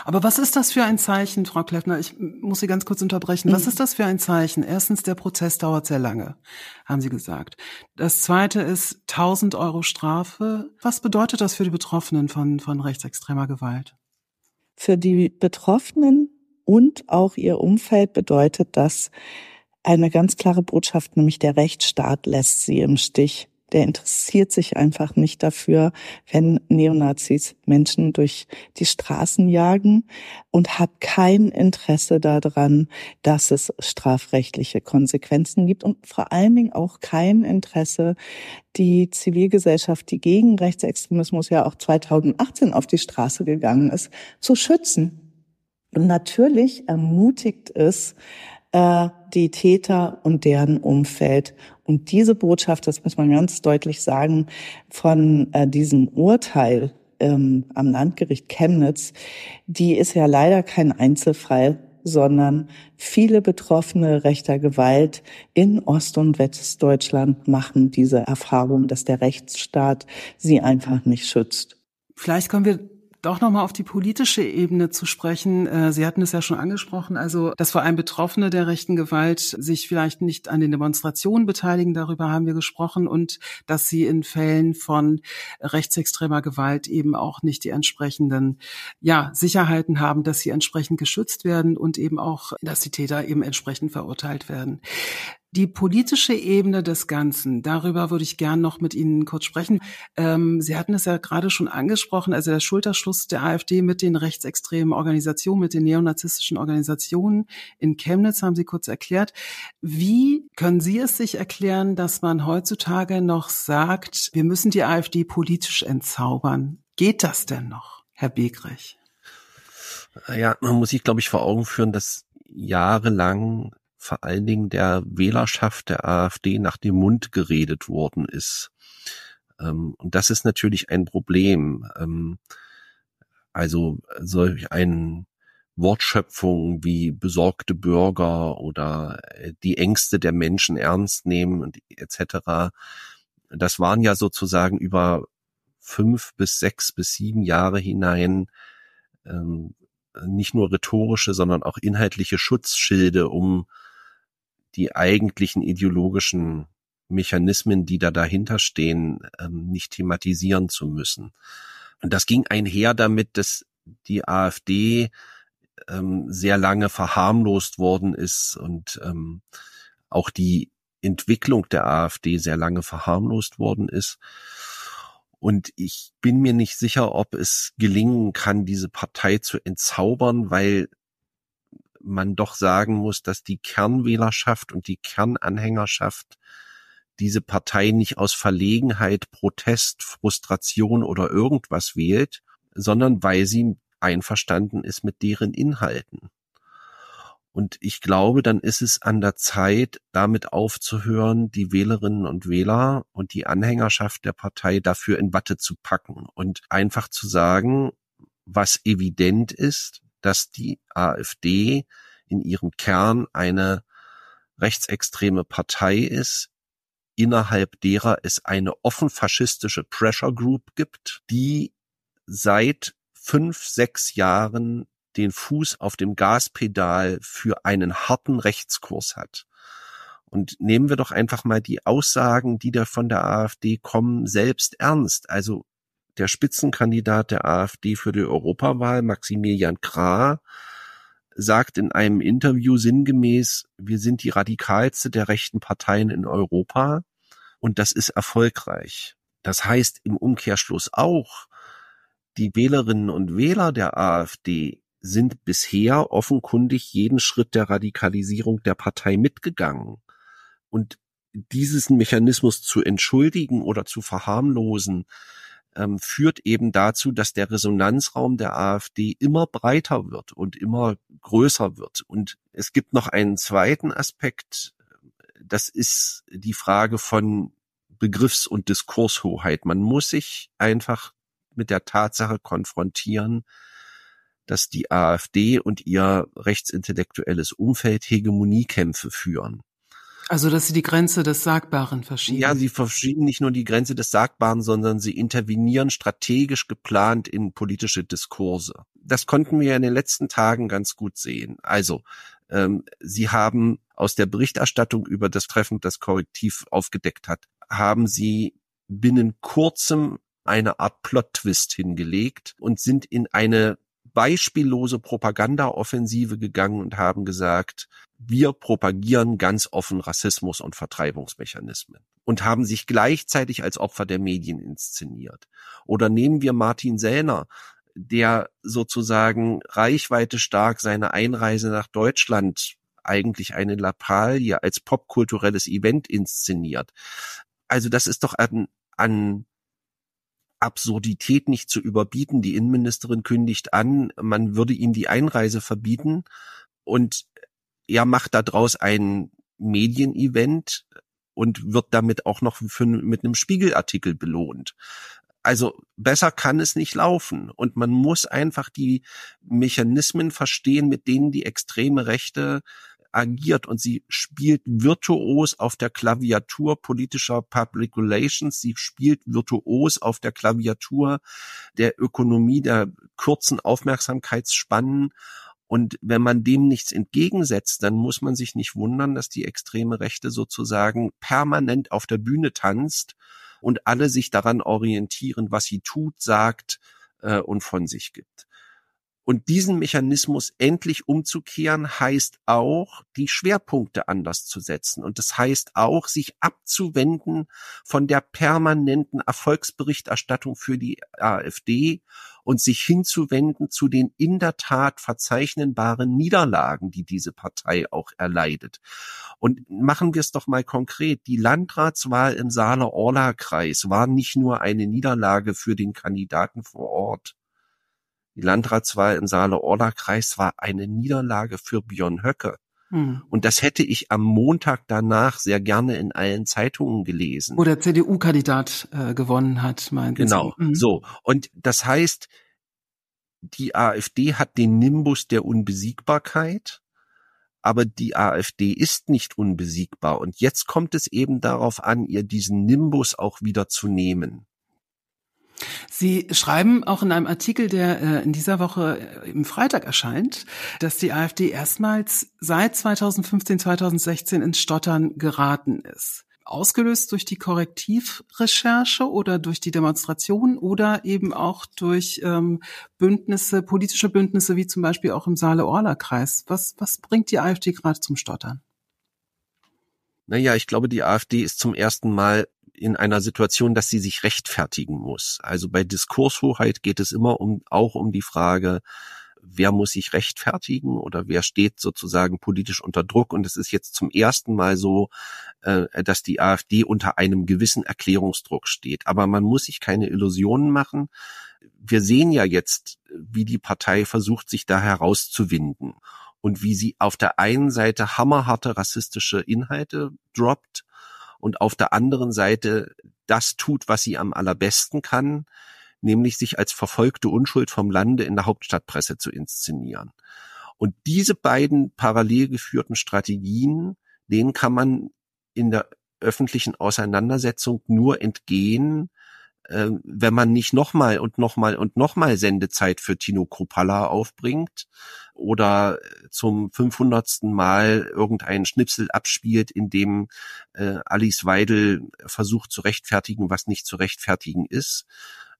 Aber was ist das für ein Zeichen, Frau Kleffner? Ich muss Sie ganz kurz unterbrechen. Was mhm. ist das für ein Zeichen? Erstens, der Prozess dauert sehr lange, haben Sie gesagt. Das zweite ist 1000 Euro Strafe. Was bedeutet das für die Betroffenen von, von rechtsextremer Gewalt? Für die Betroffenen und auch ihr Umfeld bedeutet das eine ganz klare Botschaft, nämlich der Rechtsstaat lässt sie im Stich der interessiert sich einfach nicht dafür, wenn Neonazis Menschen durch die Straßen jagen und hat kein Interesse daran, dass es strafrechtliche Konsequenzen gibt und vor allen Dingen auch kein Interesse, die Zivilgesellschaft, die gegen Rechtsextremismus ja auch 2018 auf die Straße gegangen ist, zu schützen. Und natürlich ermutigt es, äh, die Täter und deren Umfeld. Und diese Botschaft, das muss man ganz deutlich sagen, von äh, diesem Urteil ähm, am Landgericht Chemnitz, die ist ja leider kein Einzelfall, sondern viele Betroffene rechter Gewalt in Ost- und Westdeutschland machen diese Erfahrung, dass der Rechtsstaat sie einfach nicht schützt. Vielleicht kommen wir doch nochmal auf die politische Ebene zu sprechen. Äh, Sie hatten es ja schon angesprochen, also dass vor allem Betroffene der rechten Gewalt sich vielleicht nicht an den Demonstrationen beteiligen, darüber haben wir gesprochen, und dass sie in Fällen von rechtsextremer Gewalt eben auch nicht die entsprechenden ja, Sicherheiten haben, dass sie entsprechend geschützt werden und eben auch, dass die Täter eben entsprechend verurteilt werden. Die politische Ebene des Ganzen, darüber würde ich gern noch mit Ihnen kurz sprechen. Ähm, Sie hatten es ja gerade schon angesprochen, also der Schulterschluss der AfD mit den rechtsextremen Organisationen, mit den neonazistischen Organisationen in Chemnitz haben Sie kurz erklärt. Wie können Sie es sich erklären, dass man heutzutage noch sagt, wir müssen die AfD politisch entzaubern? Geht das denn noch, Herr Begrich? Ja, man muss sich, glaube ich, vor Augen führen, dass jahrelang vor allen Dingen der Wählerschaft der AfD nach dem Mund geredet worden ist. Ähm, und das ist natürlich ein Problem. Ähm, also solch ein Wortschöpfung wie besorgte Bürger oder äh, die Ängste der Menschen ernst nehmen und etc. Das waren ja sozusagen über fünf bis sechs bis sieben Jahre hinein ähm, nicht nur rhetorische, sondern auch inhaltliche Schutzschilde, um die eigentlichen ideologischen Mechanismen, die da dahinter stehen, ähm, nicht thematisieren zu müssen. Und das ging einher damit, dass die AfD ähm, sehr lange verharmlost worden ist und ähm, auch die Entwicklung der AfD sehr lange verharmlost worden ist. Und ich bin mir nicht sicher, ob es gelingen kann, diese Partei zu entzaubern, weil man doch sagen muss, dass die Kernwählerschaft und die Kernanhängerschaft diese Partei nicht aus Verlegenheit, Protest, Frustration oder irgendwas wählt, sondern weil sie einverstanden ist mit deren Inhalten. Und ich glaube, dann ist es an der Zeit, damit aufzuhören, die Wählerinnen und Wähler und die Anhängerschaft der Partei dafür in Watte zu packen und einfach zu sagen, was evident ist, dass die AfD in ihrem Kern eine rechtsextreme Partei ist, innerhalb derer es eine offen faschistische Pressure Group gibt, die seit fünf, sechs Jahren den Fuß auf dem Gaspedal für einen harten Rechtskurs hat. Und nehmen wir doch einfach mal die Aussagen, die da von der AfD kommen, selbst ernst. Also der Spitzenkandidat der AfD für die Europawahl, Maximilian Krah, sagt in einem Interview sinngemäß, wir sind die radikalste der rechten Parteien in Europa und das ist erfolgreich. Das heißt im Umkehrschluss auch, die Wählerinnen und Wähler der AfD sind bisher offenkundig jeden Schritt der Radikalisierung der Partei mitgegangen. Und diesen Mechanismus zu entschuldigen oder zu verharmlosen, ähm, führt eben dazu, dass der Resonanzraum der AfD immer breiter wird und immer größer wird. Und es gibt noch einen zweiten Aspekt, das ist die Frage von Begriffs- und Diskurshoheit. Man muss sich einfach mit der Tatsache konfrontieren, dass die AfD und ihr rechtsintellektuelles Umfeld Hegemoniekämpfe führen. Also, dass sie die Grenze des Sagbaren verschieben. Ja, sie verschieben nicht nur die Grenze des Sagbaren, sondern sie intervenieren strategisch geplant in politische Diskurse. Das konnten wir in den letzten Tagen ganz gut sehen. Also, ähm, sie haben aus der Berichterstattung über das Treffen, das Korrektiv aufgedeckt hat, haben sie binnen kurzem eine Art Plot-Twist hingelegt und sind in eine beispiellose Propagandaoffensive gegangen und haben gesagt, wir propagieren ganz offen Rassismus und Vertreibungsmechanismen und haben sich gleichzeitig als Opfer der Medien inszeniert. Oder nehmen wir Martin Sellner, der sozusagen reichweite stark seine Einreise nach Deutschland eigentlich eine Lappalie als popkulturelles Event inszeniert. Also das ist doch an, an Absurdität nicht zu überbieten. Die Innenministerin kündigt an, man würde ihm die Einreise verbieten und er macht daraus ein Medienevent und wird damit auch noch für, mit einem Spiegelartikel belohnt. Also besser kann es nicht laufen. Und man muss einfach die Mechanismen verstehen, mit denen die extreme Rechte agiert und sie spielt virtuos auf der Klaviatur politischer Public Relations, sie spielt virtuos auf der Klaviatur der Ökonomie der kurzen Aufmerksamkeitsspannen und wenn man dem nichts entgegensetzt, dann muss man sich nicht wundern, dass die extreme Rechte sozusagen permanent auf der Bühne tanzt und alle sich daran orientieren, was sie tut, sagt äh, und von sich gibt. Und diesen Mechanismus endlich umzukehren, heißt auch, die Schwerpunkte anders zu setzen. Und das heißt auch, sich abzuwenden von der permanenten Erfolgsberichterstattung für die AfD und sich hinzuwenden zu den in der Tat verzeichnenbaren Niederlagen, die diese Partei auch erleidet. Und machen wir es doch mal konkret. Die Landratswahl im Saale-Orla-Kreis war nicht nur eine Niederlage für den Kandidaten vor Ort die Landratswahl im Saale-Orla-Kreis war eine Niederlage für Björn Höcke. Hm. Und das hätte ich am Montag danach sehr gerne in allen Zeitungen gelesen. Wo der CDU-Kandidat äh, gewonnen hat, meint Genau, mhm. so. Und das heißt, die AfD hat den Nimbus der Unbesiegbarkeit, aber die AfD ist nicht unbesiegbar. Und jetzt kommt es eben darauf an, ihr diesen Nimbus auch wieder zu nehmen. Sie schreiben auch in einem Artikel, der äh, in dieser Woche äh, im Freitag erscheint, dass die AfD erstmals seit 2015, 2016 ins Stottern geraten ist. Ausgelöst durch die Korrektivrecherche oder durch die Demonstration oder eben auch durch ähm, Bündnisse, politische Bündnisse wie zum Beispiel auch im Saale-Orla-Kreis. Was, was bringt die AfD gerade zum Stottern? Naja, ich glaube, die AfD ist zum ersten Mal in einer Situation, dass sie sich rechtfertigen muss. Also bei Diskurshoheit geht es immer um, auch um die Frage, wer muss sich rechtfertigen oder wer steht sozusagen politisch unter Druck. Und es ist jetzt zum ersten Mal so, äh, dass die AfD unter einem gewissen Erklärungsdruck steht. Aber man muss sich keine Illusionen machen. Wir sehen ja jetzt, wie die Partei versucht, sich da herauszuwinden und wie sie auf der einen Seite hammerharte rassistische Inhalte droppt und auf der anderen Seite das tut, was sie am allerbesten kann, nämlich sich als verfolgte Unschuld vom Lande in der Hauptstadtpresse zu inszenieren. Und diese beiden parallel geführten Strategien, denen kann man in der öffentlichen Auseinandersetzung nur entgehen, äh, wenn man nicht nochmal und nochmal und nochmal Sendezeit für Tino Kropalla aufbringt oder zum 500. Mal irgendeinen Schnipsel abspielt, in dem äh, Alice Weidel versucht zu rechtfertigen, was nicht zu rechtfertigen ist,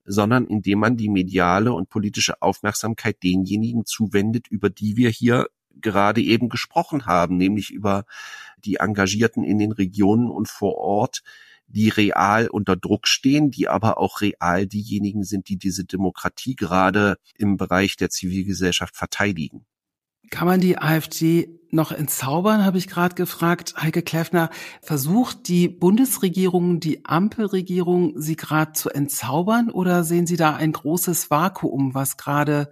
sondern indem man die mediale und politische Aufmerksamkeit denjenigen zuwendet, über die wir hier gerade eben gesprochen haben, nämlich über die Engagierten in den Regionen und vor Ort, die real unter Druck stehen, die aber auch real diejenigen sind, die diese Demokratie gerade im Bereich der Zivilgesellschaft verteidigen. Kann man die AfD noch entzaubern, habe ich gerade gefragt. Heike Kleffner, versucht die Bundesregierung, die Ampelregierung, sie gerade zu entzaubern oder sehen Sie da ein großes Vakuum, was gerade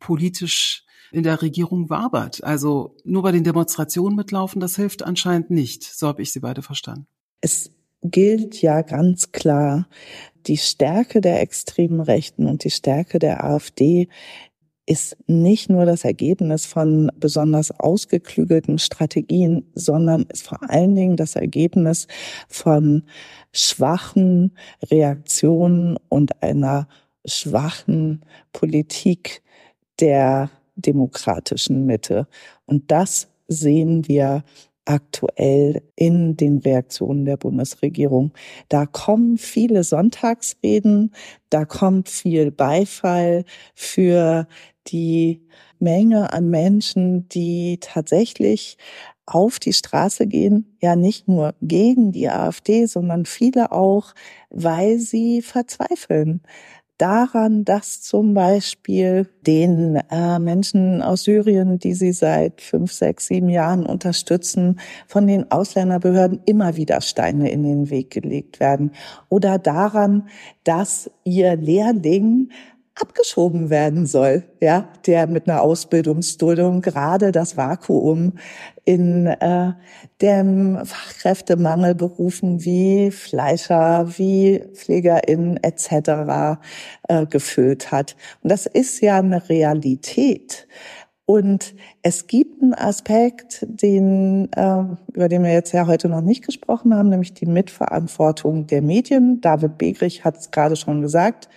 politisch in der Regierung wabert? Also nur bei den Demonstrationen mitlaufen, das hilft anscheinend nicht. So habe ich Sie beide verstanden. Es gilt ja ganz klar, die Stärke der extremen Rechten und die Stärke der AfD ist nicht nur das Ergebnis von besonders ausgeklügelten Strategien, sondern ist vor allen Dingen das Ergebnis von schwachen Reaktionen und einer schwachen Politik der demokratischen Mitte. Und das sehen wir aktuell in den Reaktionen der Bundesregierung. Da kommen viele Sonntagsreden, da kommt viel Beifall für die Menge an Menschen, die tatsächlich auf die Straße gehen, ja nicht nur gegen die AfD, sondern viele auch, weil sie verzweifeln, daran, dass zum Beispiel den äh, Menschen aus Syrien, die sie seit fünf, sechs, sieben Jahren unterstützen, von den Ausländerbehörden immer wieder Steine in den Weg gelegt werden. Oder daran, dass ihr Lehrling abgeschoben werden soll, ja, der mit einer Ausbildungsduldung gerade das Vakuum in äh, dem Fachkräftemangelberufen wie Fleischer, wie PflegerInnen etc. Äh, gefüllt hat. Und das ist ja eine Realität. Und es gibt einen Aspekt, den, äh, über den wir jetzt ja heute noch nicht gesprochen haben, nämlich die Mitverantwortung der Medien. David Begrich hat es gerade schon gesagt.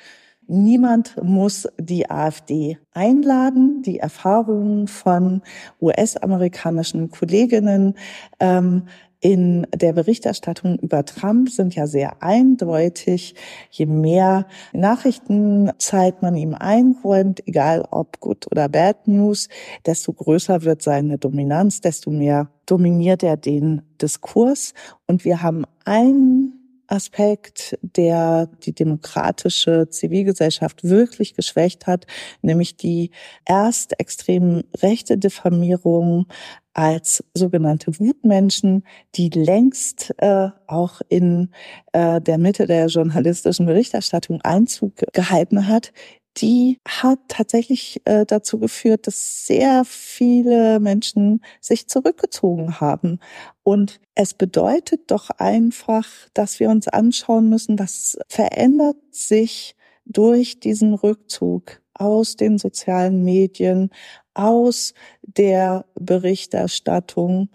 Niemand muss die AfD einladen. Die Erfahrungen von US-amerikanischen Kolleginnen ähm, in der Berichterstattung über Trump sind ja sehr eindeutig. Je mehr Nachrichtenzeit man ihm einräumt, egal ob good oder bad news, desto größer wird seine Dominanz, desto mehr dominiert er den Diskurs. Und wir haben einen Aspekt, der die demokratische Zivilgesellschaft wirklich geschwächt hat, nämlich die erst extrem rechte Diffamierung als sogenannte Wutmenschen, die längst äh, auch in äh, der Mitte der journalistischen Berichterstattung Einzug gehalten hat, die hat tatsächlich äh, dazu geführt, dass sehr viele Menschen sich zurückgezogen haben. Und es bedeutet doch einfach, dass wir uns anschauen müssen, was verändert sich durch diesen Rückzug aus den sozialen Medien, aus der Berichterstattung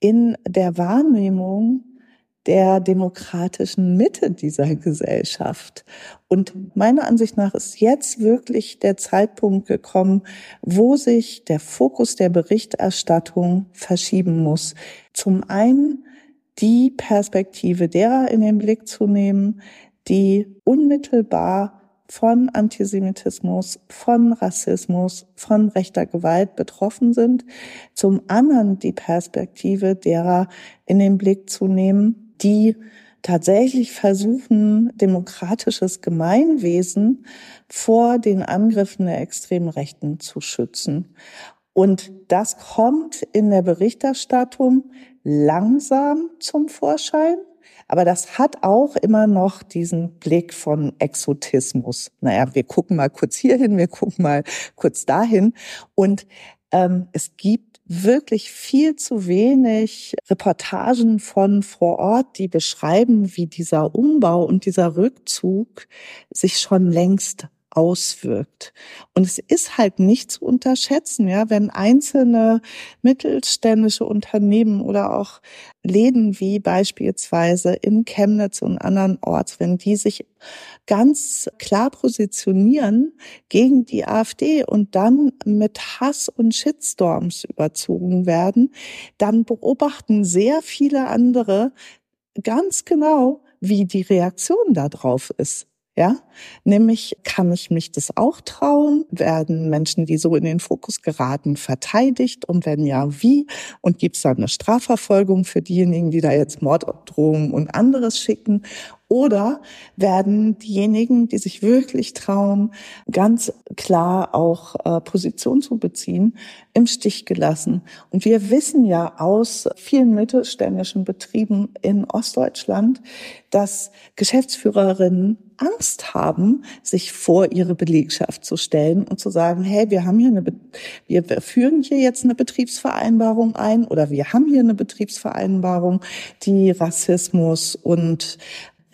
in der Wahrnehmung der demokratischen Mitte dieser Gesellschaft. Und meiner Ansicht nach ist jetzt wirklich der Zeitpunkt gekommen, wo sich der Fokus der Berichterstattung verschieben muss. Zum einen die Perspektive derer in den Blick zu nehmen, die unmittelbar von Antisemitismus, von Rassismus, von rechter Gewalt betroffen sind. Zum anderen die Perspektive derer in den Blick zu nehmen, die tatsächlich versuchen, demokratisches Gemeinwesen vor den Angriffen der extremen Rechten zu schützen. Und das kommt in der Berichterstattung langsam zum Vorschein. Aber das hat auch immer noch diesen Blick von Exotismus. Naja, wir gucken mal kurz hierhin, wir gucken mal kurz dahin. Und ähm, es gibt wirklich viel zu wenig Reportagen von vor Ort, die beschreiben, wie dieser Umbau und dieser Rückzug sich schon längst auswirkt. Und es ist halt nicht zu unterschätzen, ja, wenn einzelne mittelständische Unternehmen oder auch Läden wie beispielsweise in Chemnitz und anderen Orts, wenn die sich ganz klar positionieren gegen die AfD und dann mit Hass und Shitstorms überzogen werden, dann beobachten sehr viele andere ganz genau, wie die Reaktion darauf ist. Ja, nämlich kann ich mich das auch trauen? Werden Menschen, die so in den Fokus geraten, verteidigt? Und wenn ja, wie? Und gibt es da eine Strafverfolgung für diejenigen, die da jetzt Morddrohungen und anderes schicken? Oder werden diejenigen, die sich wirklich trauen, ganz klar auch äh, Position zu beziehen, im Stich gelassen? Und wir wissen ja aus vielen mittelständischen Betrieben in Ostdeutschland, dass Geschäftsführerinnen Angst haben, sich vor ihre Belegschaft zu stellen und zu sagen, hey, wir haben hier eine, wir führen hier jetzt eine Betriebsvereinbarung ein oder wir haben hier eine Betriebsvereinbarung, die Rassismus und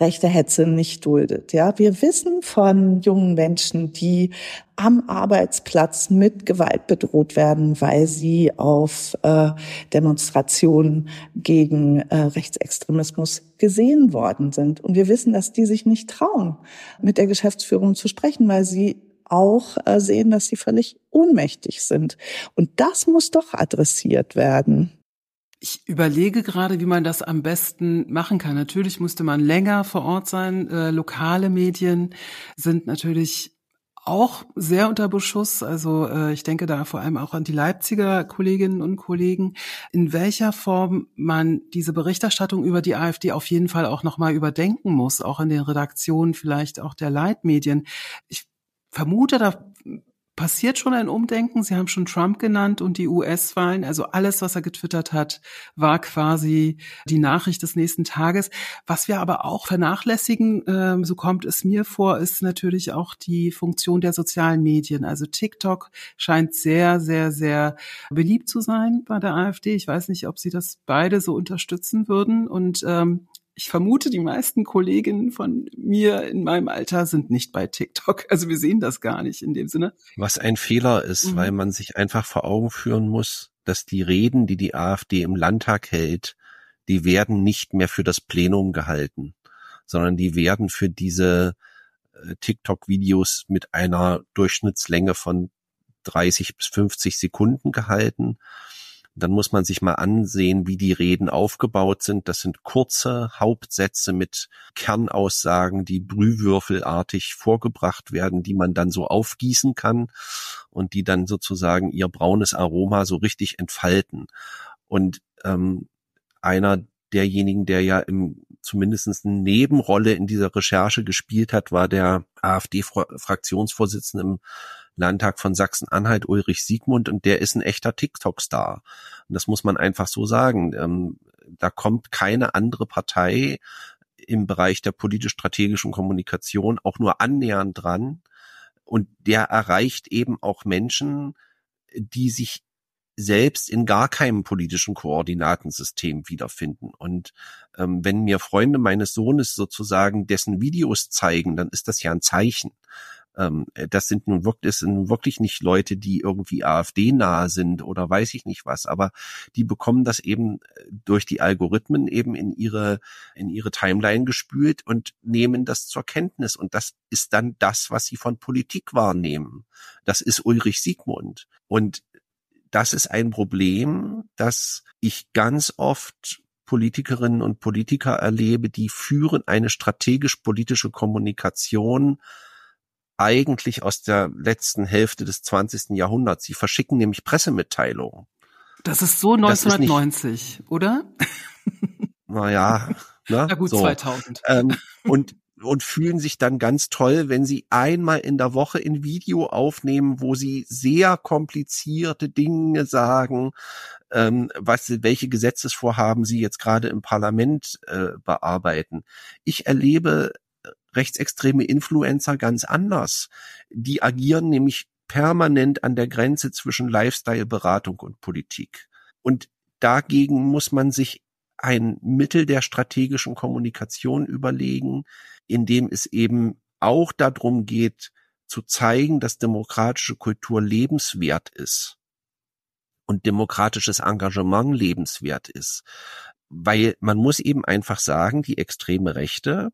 rechte Hetze nicht duldet. Ja, wir wissen von jungen Menschen, die am Arbeitsplatz mit Gewalt bedroht werden, weil sie auf äh, Demonstrationen gegen äh, Rechtsextremismus gesehen worden sind. Und wir wissen, dass die sich nicht trauen, mit der Geschäftsführung zu sprechen, weil sie auch äh, sehen, dass sie völlig ohnmächtig sind. Und das muss doch adressiert werden. Ich überlege gerade, wie man das am besten machen kann. Natürlich musste man länger vor Ort sein. Äh, lokale Medien sind natürlich auch sehr unter Beschuss. Also äh, ich denke da vor allem auch an die Leipziger Kolleginnen und Kollegen, in welcher Form man diese Berichterstattung über die AfD auf jeden Fall auch nochmal überdenken muss, auch in den Redaktionen vielleicht auch der Leitmedien. Ich vermute, da passiert schon ein Umdenken. Sie haben schon Trump genannt und die US-Wahlen. Also alles, was er getwittert hat, war quasi die Nachricht des nächsten Tages. Was wir aber auch vernachlässigen, äh, so kommt es mir vor, ist natürlich auch die Funktion der sozialen Medien. Also TikTok scheint sehr, sehr, sehr beliebt zu sein bei der AfD. Ich weiß nicht, ob Sie das beide so unterstützen würden. Und ähm, ich vermute, die meisten Kolleginnen von mir in meinem Alter sind nicht bei TikTok. (laughs) Also wir sehen das gar nicht in dem Sinne. Was ein Fehler ist, mhm. weil man sich einfach vor Augen führen muss, dass die Reden, die die AfD im Landtag hält, die werden nicht mehr für das Plenum gehalten, sondern die werden für diese äh, TikTok-Videos mit einer Durchschnittslänge von 30 bis 50 Sekunden gehalten. Dann muss man sich mal ansehen, wie die Reden aufgebaut sind. Das sind kurze Hauptsätze mit Kernaussagen, die brühwürfelartig vorgebracht werden, die man dann so aufgießen kann und die dann sozusagen ihr braunes Aroma so richtig entfalten. Und ähm, einer derjenigen, der ja im zumindest eine Nebenrolle in dieser Recherche gespielt hat, war der AfD-Fraktionsvorsitzende im Landtag von Sachsen-Anhalt, Ulrich Siegmund, und der ist ein echter TikTok-Star. Und das muss man einfach so sagen. Ähm, da kommt keine andere Partei im Bereich der politisch-strategischen Kommunikation auch nur annähernd dran. Und der erreicht eben auch Menschen, die sich selbst in gar keinem politischen Koordinatensystem wiederfinden. Und ähm, wenn mir Freunde meines Sohnes sozusagen dessen Videos zeigen, dann ist das ja ein Zeichen. Ähm, das sind nun wirklich, das sind wirklich nicht Leute, die irgendwie AfD-nahe sind oder weiß ich nicht was, aber die bekommen das eben äh, durch die Algorithmen eben in ihre, in ihre Timeline gespült und nehmen das zur Kenntnis. Und das ist dann das, was sie von Politik wahrnehmen. Das ist Ulrich Siegmund. Und das ist ein Problem, das ich ganz oft Politikerinnen und Politiker erlebe, die führen eine strategisch-politische Kommunikation eigentlich aus der letzten Hälfte des 20. Jahrhunderts. Sie verschicken nämlich Pressemitteilungen. Das ist so 1990, ist nicht, oder? Naja, ne? (laughs) Na gut, so. 2000. Ähm, und und fühlen sich dann ganz toll, wenn sie einmal in der Woche ein Video aufnehmen, wo sie sehr komplizierte Dinge sagen, ähm, was, welche Gesetzesvorhaben sie jetzt gerade im Parlament äh, bearbeiten. Ich erlebe rechtsextreme Influencer ganz anders. Die agieren nämlich permanent an der Grenze zwischen Lifestyle-Beratung und Politik. Und dagegen muss man sich ein Mittel der strategischen Kommunikation überlegen, in dem es eben auch darum geht, zu zeigen, dass demokratische Kultur lebenswert ist und demokratisches Engagement lebenswert ist. Weil man muss eben einfach sagen, die extreme Rechte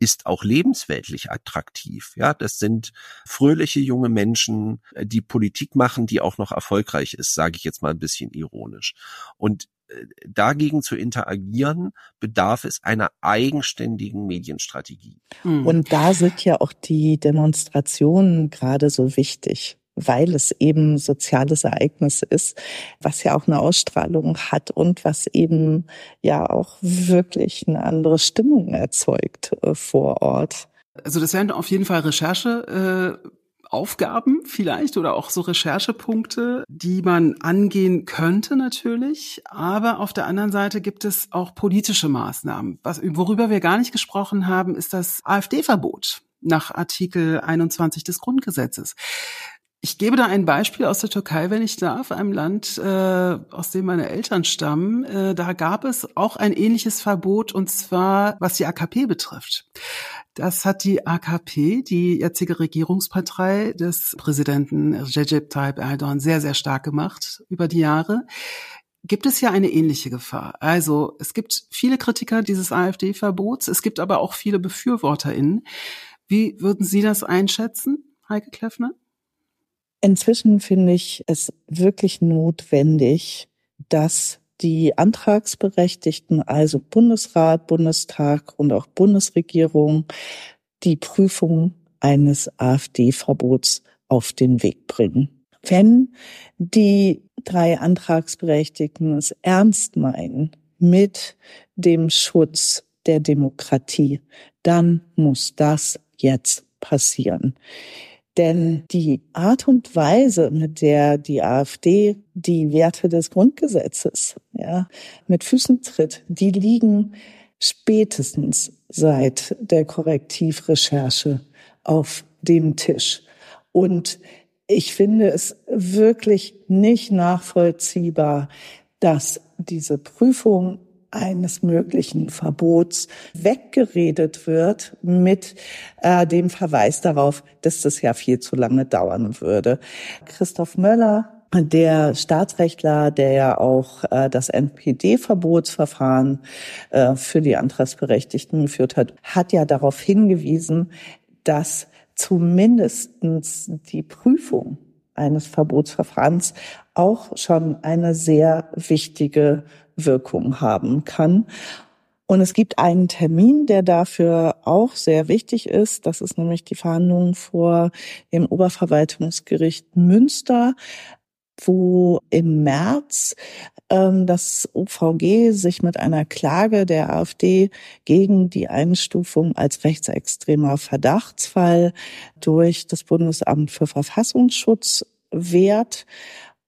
ist auch lebensweltlich attraktiv. Ja, das sind fröhliche junge Menschen, äh, die Politik machen, die auch noch erfolgreich ist, sage ich jetzt mal ein bisschen ironisch. Und äh, dagegen zu interagieren, bedarf es einer eigenständigen Medienstrategie. Hm. Und da sind ja auch die Demonstrationen gerade so wichtig weil es eben soziales Ereignis ist, was ja auch eine Ausstrahlung hat und was eben ja auch wirklich eine andere Stimmung erzeugt äh, vor Ort. Also das wären auf jeden Fall Recherche. Äh Aufgaben vielleicht oder auch so Recherchepunkte, die man angehen könnte natürlich. Aber auf der anderen Seite gibt es auch politische Maßnahmen. Was, worüber wir gar nicht gesprochen haben, ist das AfD-Verbot nach Artikel 21 des Grundgesetzes. Ich gebe da ein Beispiel aus der Türkei, wenn ich darf, einem Land, äh, aus dem meine Eltern stammen. Äh, da gab es auch ein ähnliches Verbot, und zwar was die AKP betrifft. Das hat die AKP, die jetzige Regierungspartei des Präsidenten Recep Tayyip Erdogan, sehr, sehr stark gemacht über die Jahre. Gibt es ja eine ähnliche Gefahr. Also es gibt viele Kritiker dieses AfD-Verbots, es gibt aber auch viele BefürworterInnen. Wie würden Sie das einschätzen, Heike Kleffner? Inzwischen finde ich es wirklich notwendig, dass die Antragsberechtigten, also Bundesrat, Bundestag und auch Bundesregierung, die Prüfung eines AfD-Verbots auf den Weg bringen. Wenn die drei Antragsberechtigten es ernst meinen mit dem Schutz der Demokratie, dann muss das jetzt passieren. Denn die Art und Weise, mit der die AfD die Werte des Grundgesetzes ja, mit Füßen tritt, die liegen spätestens seit der Korrektivrecherche auf dem Tisch. Und ich finde es wirklich nicht nachvollziehbar, dass diese Prüfung eines möglichen Verbots weggeredet wird mit äh, dem Verweis darauf, dass das ja viel zu lange dauern würde. Christoph Möller der Staatsrechtler, der ja auch äh, das NPD-Verbotsverfahren äh, für die Antragsberechtigten geführt hat, hat ja darauf hingewiesen, dass zumindestens die Prüfung eines Verbotsverfahrens auch schon eine sehr wichtige Wirkung haben kann. Und es gibt einen Termin, der dafür auch sehr wichtig ist. Das ist nämlich die Verhandlung vor dem Oberverwaltungsgericht Münster wo im März ähm, das OVG sich mit einer Klage der AfD gegen die Einstufung als rechtsextremer Verdachtsfall durch das Bundesamt für Verfassungsschutz wehrt.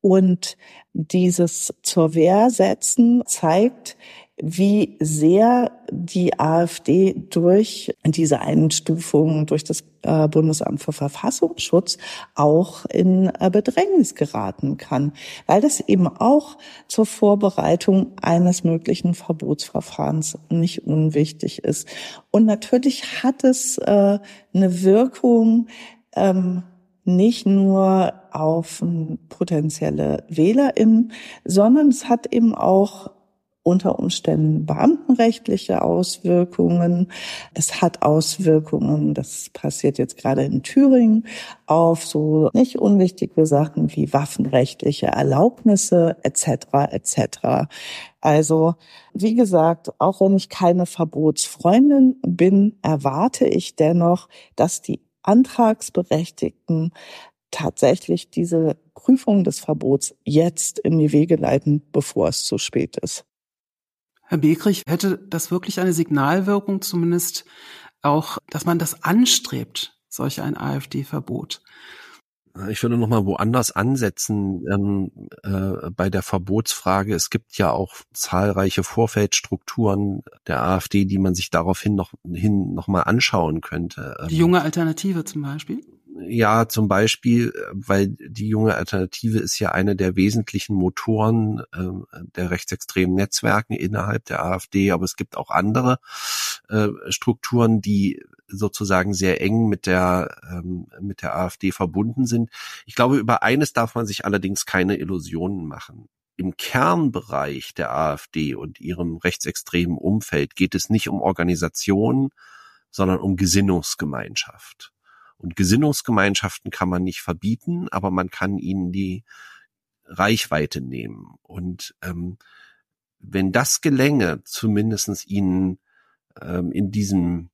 Und dieses zur Wehr setzen zeigt, wie sehr die AfD durch diese Einstufung durch das äh, Bundesamt für Verfassungsschutz auch in äh, Bedrängnis geraten kann, weil das eben auch zur Vorbereitung eines möglichen Verbotsverfahrens nicht unwichtig ist. Und natürlich hat es äh, eine Wirkung, ähm, nicht nur auf potenzielle WählerInnen, sondern es hat eben auch unter Umständen beamtenrechtliche Auswirkungen. Es hat Auswirkungen, das passiert jetzt gerade in Thüringen, auf so nicht unwichtige Sachen wie waffenrechtliche Erlaubnisse etc. etc. Also wie gesagt, auch wenn ich keine Verbotsfreundin bin, erwarte ich dennoch, dass die Antragsberechtigten tatsächlich diese Prüfung des Verbots jetzt in die Wege leiten, bevor es zu spät ist. Herr Begrich, hätte das wirklich eine Signalwirkung, zumindest auch, dass man das anstrebt, solch ein AfD-Verbot? Ich würde noch mal woanders ansetzen ähm, äh, bei der Verbotsfrage. Es gibt ja auch zahlreiche Vorfeldstrukturen der AfD, die man sich daraufhin noch hin noch mal anschauen könnte. Die junge Alternative zum Beispiel? Ja, zum Beispiel, weil die junge Alternative ist ja eine der wesentlichen Motoren äh, der rechtsextremen Netzwerken innerhalb der AfD, aber es gibt auch andere äh, Strukturen, die sozusagen sehr eng mit der ähm, mit der AfD verbunden sind. Ich glaube, über eines darf man sich allerdings keine Illusionen machen. Im Kernbereich der AfD und ihrem rechtsextremen Umfeld geht es nicht um Organisationen, sondern um Gesinnungsgemeinschaft. Und Gesinnungsgemeinschaften kann man nicht verbieten, aber man kann ihnen die Reichweite nehmen. Und ähm, wenn das gelänge, zumindestens ihnen ähm, in diesem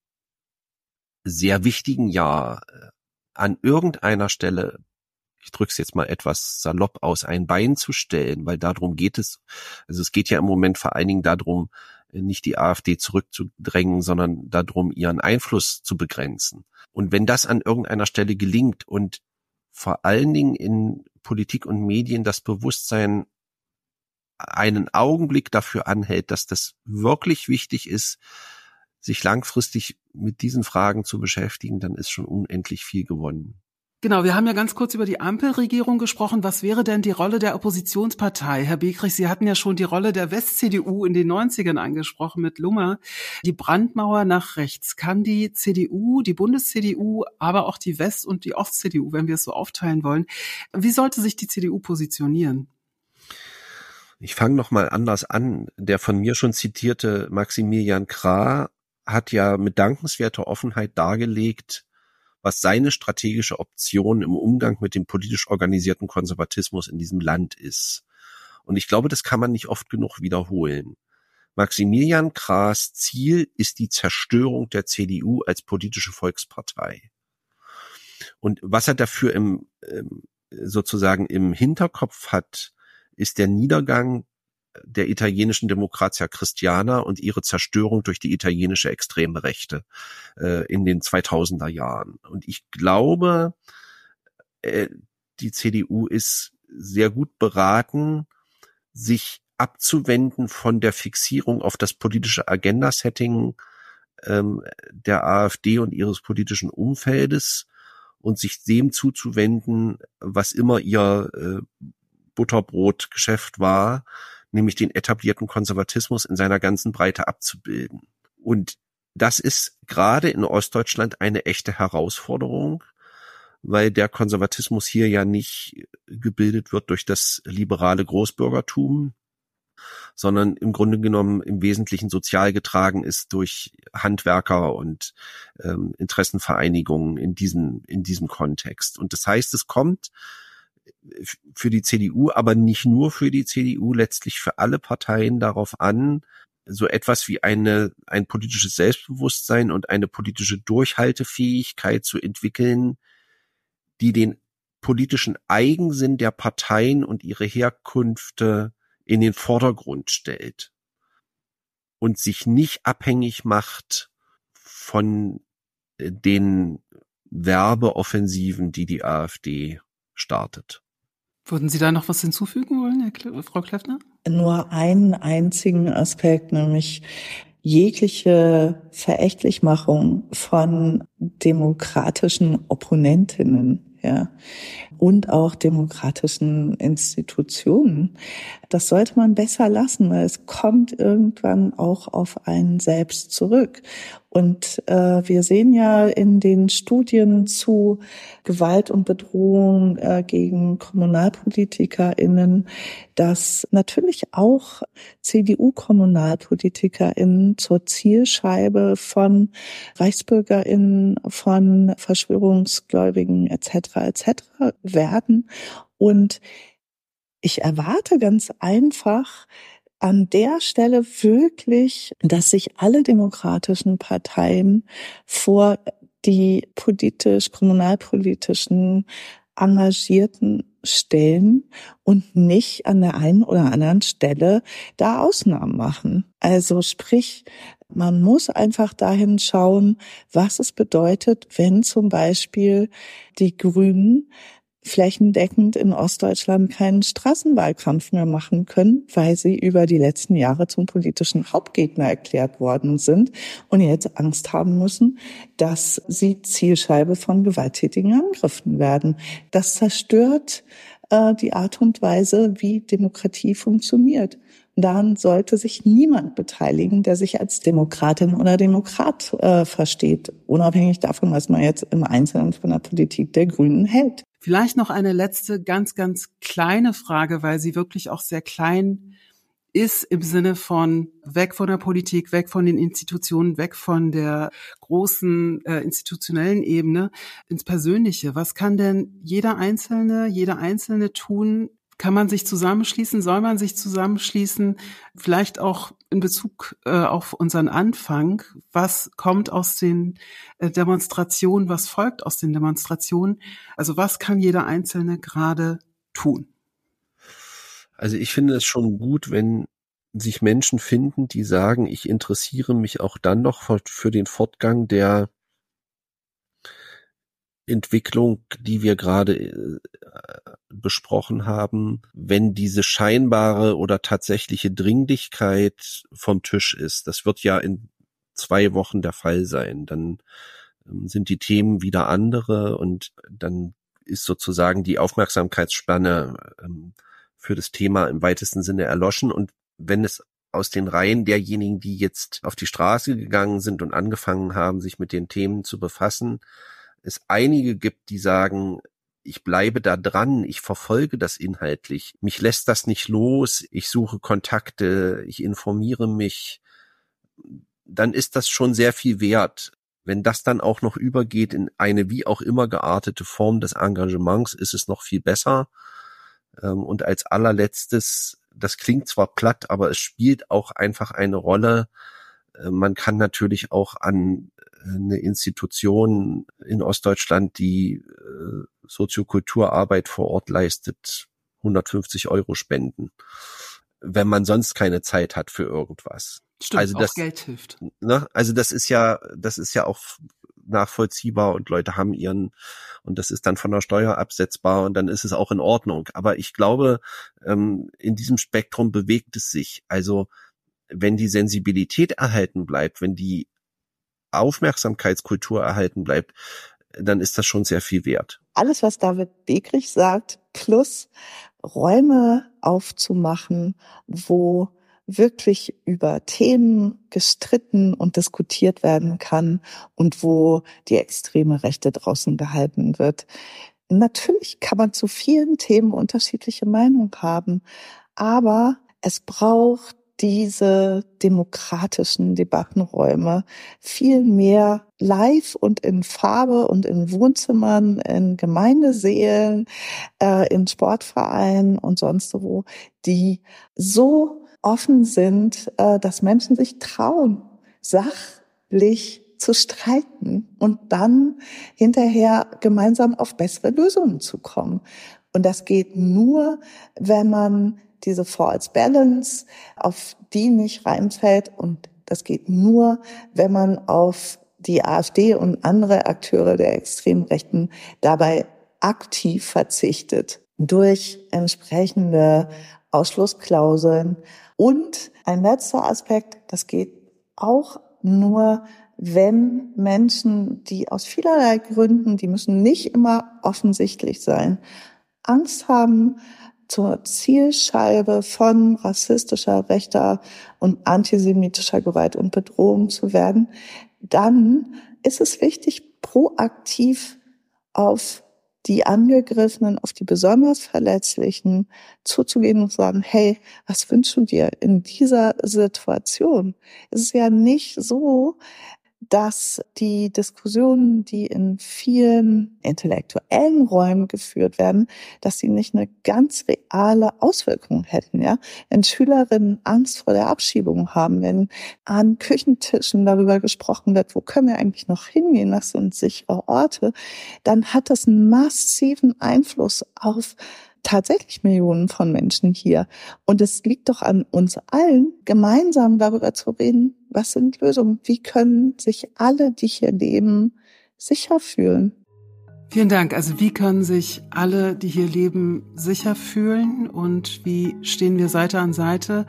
sehr wichtigen Jahr äh, an irgendeiner Stelle, ich drücke es jetzt mal etwas salopp aus, ein Bein zu stellen, weil darum geht es. Also es geht ja im Moment vor allen Dingen darum, nicht die AfD zurückzudrängen, sondern darum, ihren Einfluss zu begrenzen. Und wenn das an irgendeiner Stelle gelingt und vor allen Dingen in Politik und Medien das Bewusstsein einen Augenblick dafür anhält, dass das wirklich wichtig ist, sich langfristig mit diesen Fragen zu beschäftigen, dann ist schon unendlich viel gewonnen. Genau, wir haben ja ganz kurz über die Ampelregierung gesprochen. Was wäre denn die Rolle der Oppositionspartei? Herr Begrich, Sie hatten ja schon die Rolle der West-CDU in den 90ern angesprochen mit Lummer. Die Brandmauer nach rechts. Kann die CDU, die Bundes-CDU, aber auch die West- und die Ost-CDU, wenn wir es so aufteilen wollen, wie sollte sich die CDU positionieren? Ich fange noch mal anders an. Der von mir schon zitierte Maximilian Krah hat ja mit dankenswerter Offenheit dargelegt, was seine strategische Option im Umgang mit dem politisch organisierten Konservatismus in diesem Land ist. Und ich glaube, das kann man nicht oft genug wiederholen. Maximilian Krahs Ziel ist die Zerstörung der CDU als politische Volkspartei. Und was er dafür im, sozusagen im Hinterkopf hat, ist der Niedergang der italienischen Demokratia Christiana und ihre Zerstörung durch die italienische extreme Rechte äh, in den 2000er Jahren. Und ich glaube, äh, die CDU ist sehr gut beraten, sich abzuwenden von der Fixierung auf das politische Agenda-Setting ähm, der AfD und ihres politischen Umfeldes und sich dem zuzuwenden, was immer ihr äh, Butterbrotgeschäft war, nämlich den etablierten Konservatismus in seiner ganzen Breite abzubilden. Und das ist gerade in Ostdeutschland eine echte Herausforderung, weil der Konservatismus hier ja nicht gebildet wird durch das liberale Großbürgertum, sondern im Grunde genommen im Wesentlichen sozial getragen ist durch Handwerker und ähm, Interessenvereinigungen in diesem, in diesem Kontext. Und das heißt, es kommt für die CDU, aber nicht nur für die CDU, letztlich für alle Parteien darauf an, so etwas wie eine, ein politisches Selbstbewusstsein und eine politische Durchhaltefähigkeit zu entwickeln, die den politischen Eigensinn der Parteien und ihre Herkünfte in den Vordergrund stellt und sich nicht abhängig macht von den Werbeoffensiven, die die AfD startet. Würden Sie da noch was hinzufügen wollen, Herr Frau Kleffner? Nur einen einzigen Aspekt, nämlich jegliche Verächtlichmachung von demokratischen Opponentinnen ja, und auch demokratischen Institutionen. Das sollte man besser lassen, weil es kommt irgendwann auch auf einen selbst zurück. Und äh, wir sehen ja in den Studien zu Gewalt und Bedrohung äh, gegen KommunalpolitikerInnen, dass natürlich auch CDU-KommunalpolitikerInnen zur Zielscheibe von ReichsbürgerInnen, von Verschwörungsgläubigen etc. etc. werden. Und ich erwarte ganz einfach, an der Stelle wirklich, dass sich alle demokratischen Parteien vor die politisch, kommunalpolitischen Engagierten stellen und nicht an der einen oder anderen Stelle da Ausnahmen machen. Also sprich, man muss einfach dahin schauen, was es bedeutet, wenn zum Beispiel die Grünen flächendeckend in Ostdeutschland keinen Straßenwahlkampf mehr machen können, weil sie über die letzten Jahre zum politischen Hauptgegner erklärt worden sind und jetzt Angst haben müssen, dass sie Zielscheibe von gewalttätigen Angriffen werden. Das zerstört äh, die Art und Weise, wie Demokratie funktioniert. Daran sollte sich niemand beteiligen, der sich als Demokratin oder Demokrat äh, versteht, unabhängig davon, was man jetzt im Einzelnen von der Politik der Grünen hält. Vielleicht noch eine letzte ganz, ganz kleine Frage, weil sie wirklich auch sehr klein ist im Sinne von weg von der Politik, weg von den Institutionen, weg von der großen äh, institutionellen Ebene ins Persönliche. Was kann denn jeder Einzelne, jeder Einzelne tun, kann man sich zusammenschließen? Soll man sich zusammenschließen? Vielleicht auch in Bezug äh, auf unseren Anfang. Was kommt aus den äh, Demonstrationen? Was folgt aus den Demonstrationen? Also was kann jeder Einzelne gerade tun? Also ich finde es schon gut, wenn sich Menschen finden, die sagen, ich interessiere mich auch dann noch für den Fortgang der Entwicklung, die wir gerade äh, besprochen haben, wenn diese scheinbare oder tatsächliche Dringlichkeit vom Tisch ist. Das wird ja in zwei Wochen der Fall sein. Dann ähm, sind die Themen wieder andere und dann ist sozusagen die Aufmerksamkeitsspanne ähm, für das Thema im weitesten Sinne erloschen. Und wenn es aus den Reihen derjenigen, die jetzt auf die Straße gegangen sind und angefangen haben, sich mit den Themen zu befassen, es einige gibt, die sagen, ich bleibe da dran, ich verfolge das inhaltlich, mich lässt das nicht los, ich suche Kontakte, ich informiere mich, dann ist das schon sehr viel wert. Wenn das dann auch noch übergeht in eine wie auch immer geartete Form des Engagements, ist es noch viel besser. Ähm, und als allerletztes, das klingt zwar platt, aber es spielt auch einfach eine Rolle. Äh, man kann natürlich auch an eine Institution in Ostdeutschland, die äh, Soziokulturarbeit vor Ort leistet, 150 Euro spenden, wenn man sonst keine Zeit hat für irgendwas. Stimmt, also das, Geld hilft. Ne, also das ist ja, das ist ja auch nachvollziehbar und Leute haben ihren und das ist dann von der Steuer absetzbar und dann ist es auch in Ordnung. Aber ich glaube, ähm, in diesem Spektrum bewegt es sich. Also wenn die Sensibilität erhalten bleibt, wenn die Aufmerksamkeitskultur erhalten bleibt, dann ist das schon sehr viel wert. alles, was David Begrich sagt, plus Räume aufzumachen, wo wirklich über Themen gestritten und diskutiert werden kann und wo die extreme Rechte draußen gehalten wird. Natürlich kann man zu vielen Themen unterschiedliche Meinungen haben, aber es braucht diese demokratischen Debattenräume viel mehr live und in Farbe und in Wohnzimmern, in Gemeindeseelen, äh, in Sportvereinen und sonst wo, die so offen sind, äh, dass Menschen sich trauen, sachlich zu streiten und dann hinterher gemeinsam auf bessere Lösungen zu kommen. Und das geht nur, wenn man diese False Balance, auf die nicht reinfällt. Und das geht nur, wenn man auf die AfD und andere Akteure der extremen Rechten dabei aktiv verzichtet durch entsprechende Ausschlussklauseln. Und ein letzter Aspekt, das geht auch nur, wenn Menschen, die aus vielerlei Gründen, die müssen nicht immer offensichtlich sein, Angst haben, zur Zielscheibe von rassistischer, rechter und antisemitischer Gewalt und Bedrohung zu werden, dann ist es wichtig, proaktiv auf die Angegriffenen, auf die besonders Verletzlichen zuzugehen und zu sagen, hey, was wünschst du dir in dieser Situation? Es ist ja nicht so, dass die Diskussionen, die in vielen intellektuellen Räumen geführt werden, dass sie nicht eine ganz reale Auswirkung hätten, ja. Wenn Schülerinnen Angst vor der Abschiebung haben, wenn an Küchentischen darüber gesprochen wird, wo können wir eigentlich noch hingehen, was sind sichere Orte, dann hat das einen massiven Einfluss auf tatsächlich Millionen von Menschen hier. Und es liegt doch an uns allen, gemeinsam darüber zu reden, was sind Lösungen? Wie können sich alle, die hier leben, sicher fühlen? Vielen Dank. Also wie können sich alle, die hier leben, sicher fühlen und wie stehen wir Seite an Seite?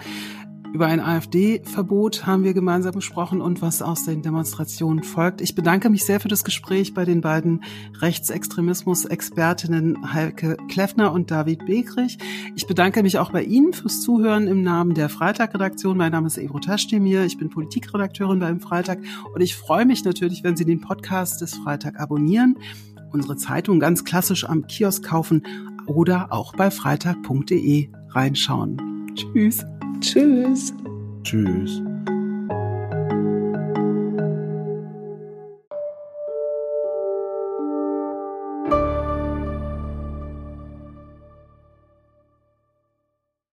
Über ein AfD-Verbot haben wir gemeinsam gesprochen und was aus den Demonstrationen folgt. Ich bedanke mich sehr für das Gespräch bei den beiden Rechtsextremismus-Expertinnen Heike Kleffner und David Begrich. Ich bedanke mich auch bei Ihnen fürs Zuhören im Namen der Freitag-Redaktion. Mein Name ist Ebro Taschdemir. Ich bin Politikredakteurin beim Freitag und ich freue mich natürlich, wenn Sie den Podcast des Freitag abonnieren, unsere Zeitung ganz klassisch am Kiosk kaufen oder auch bei freitag.de reinschauen. Tschüss. Tschüss. Tschüss.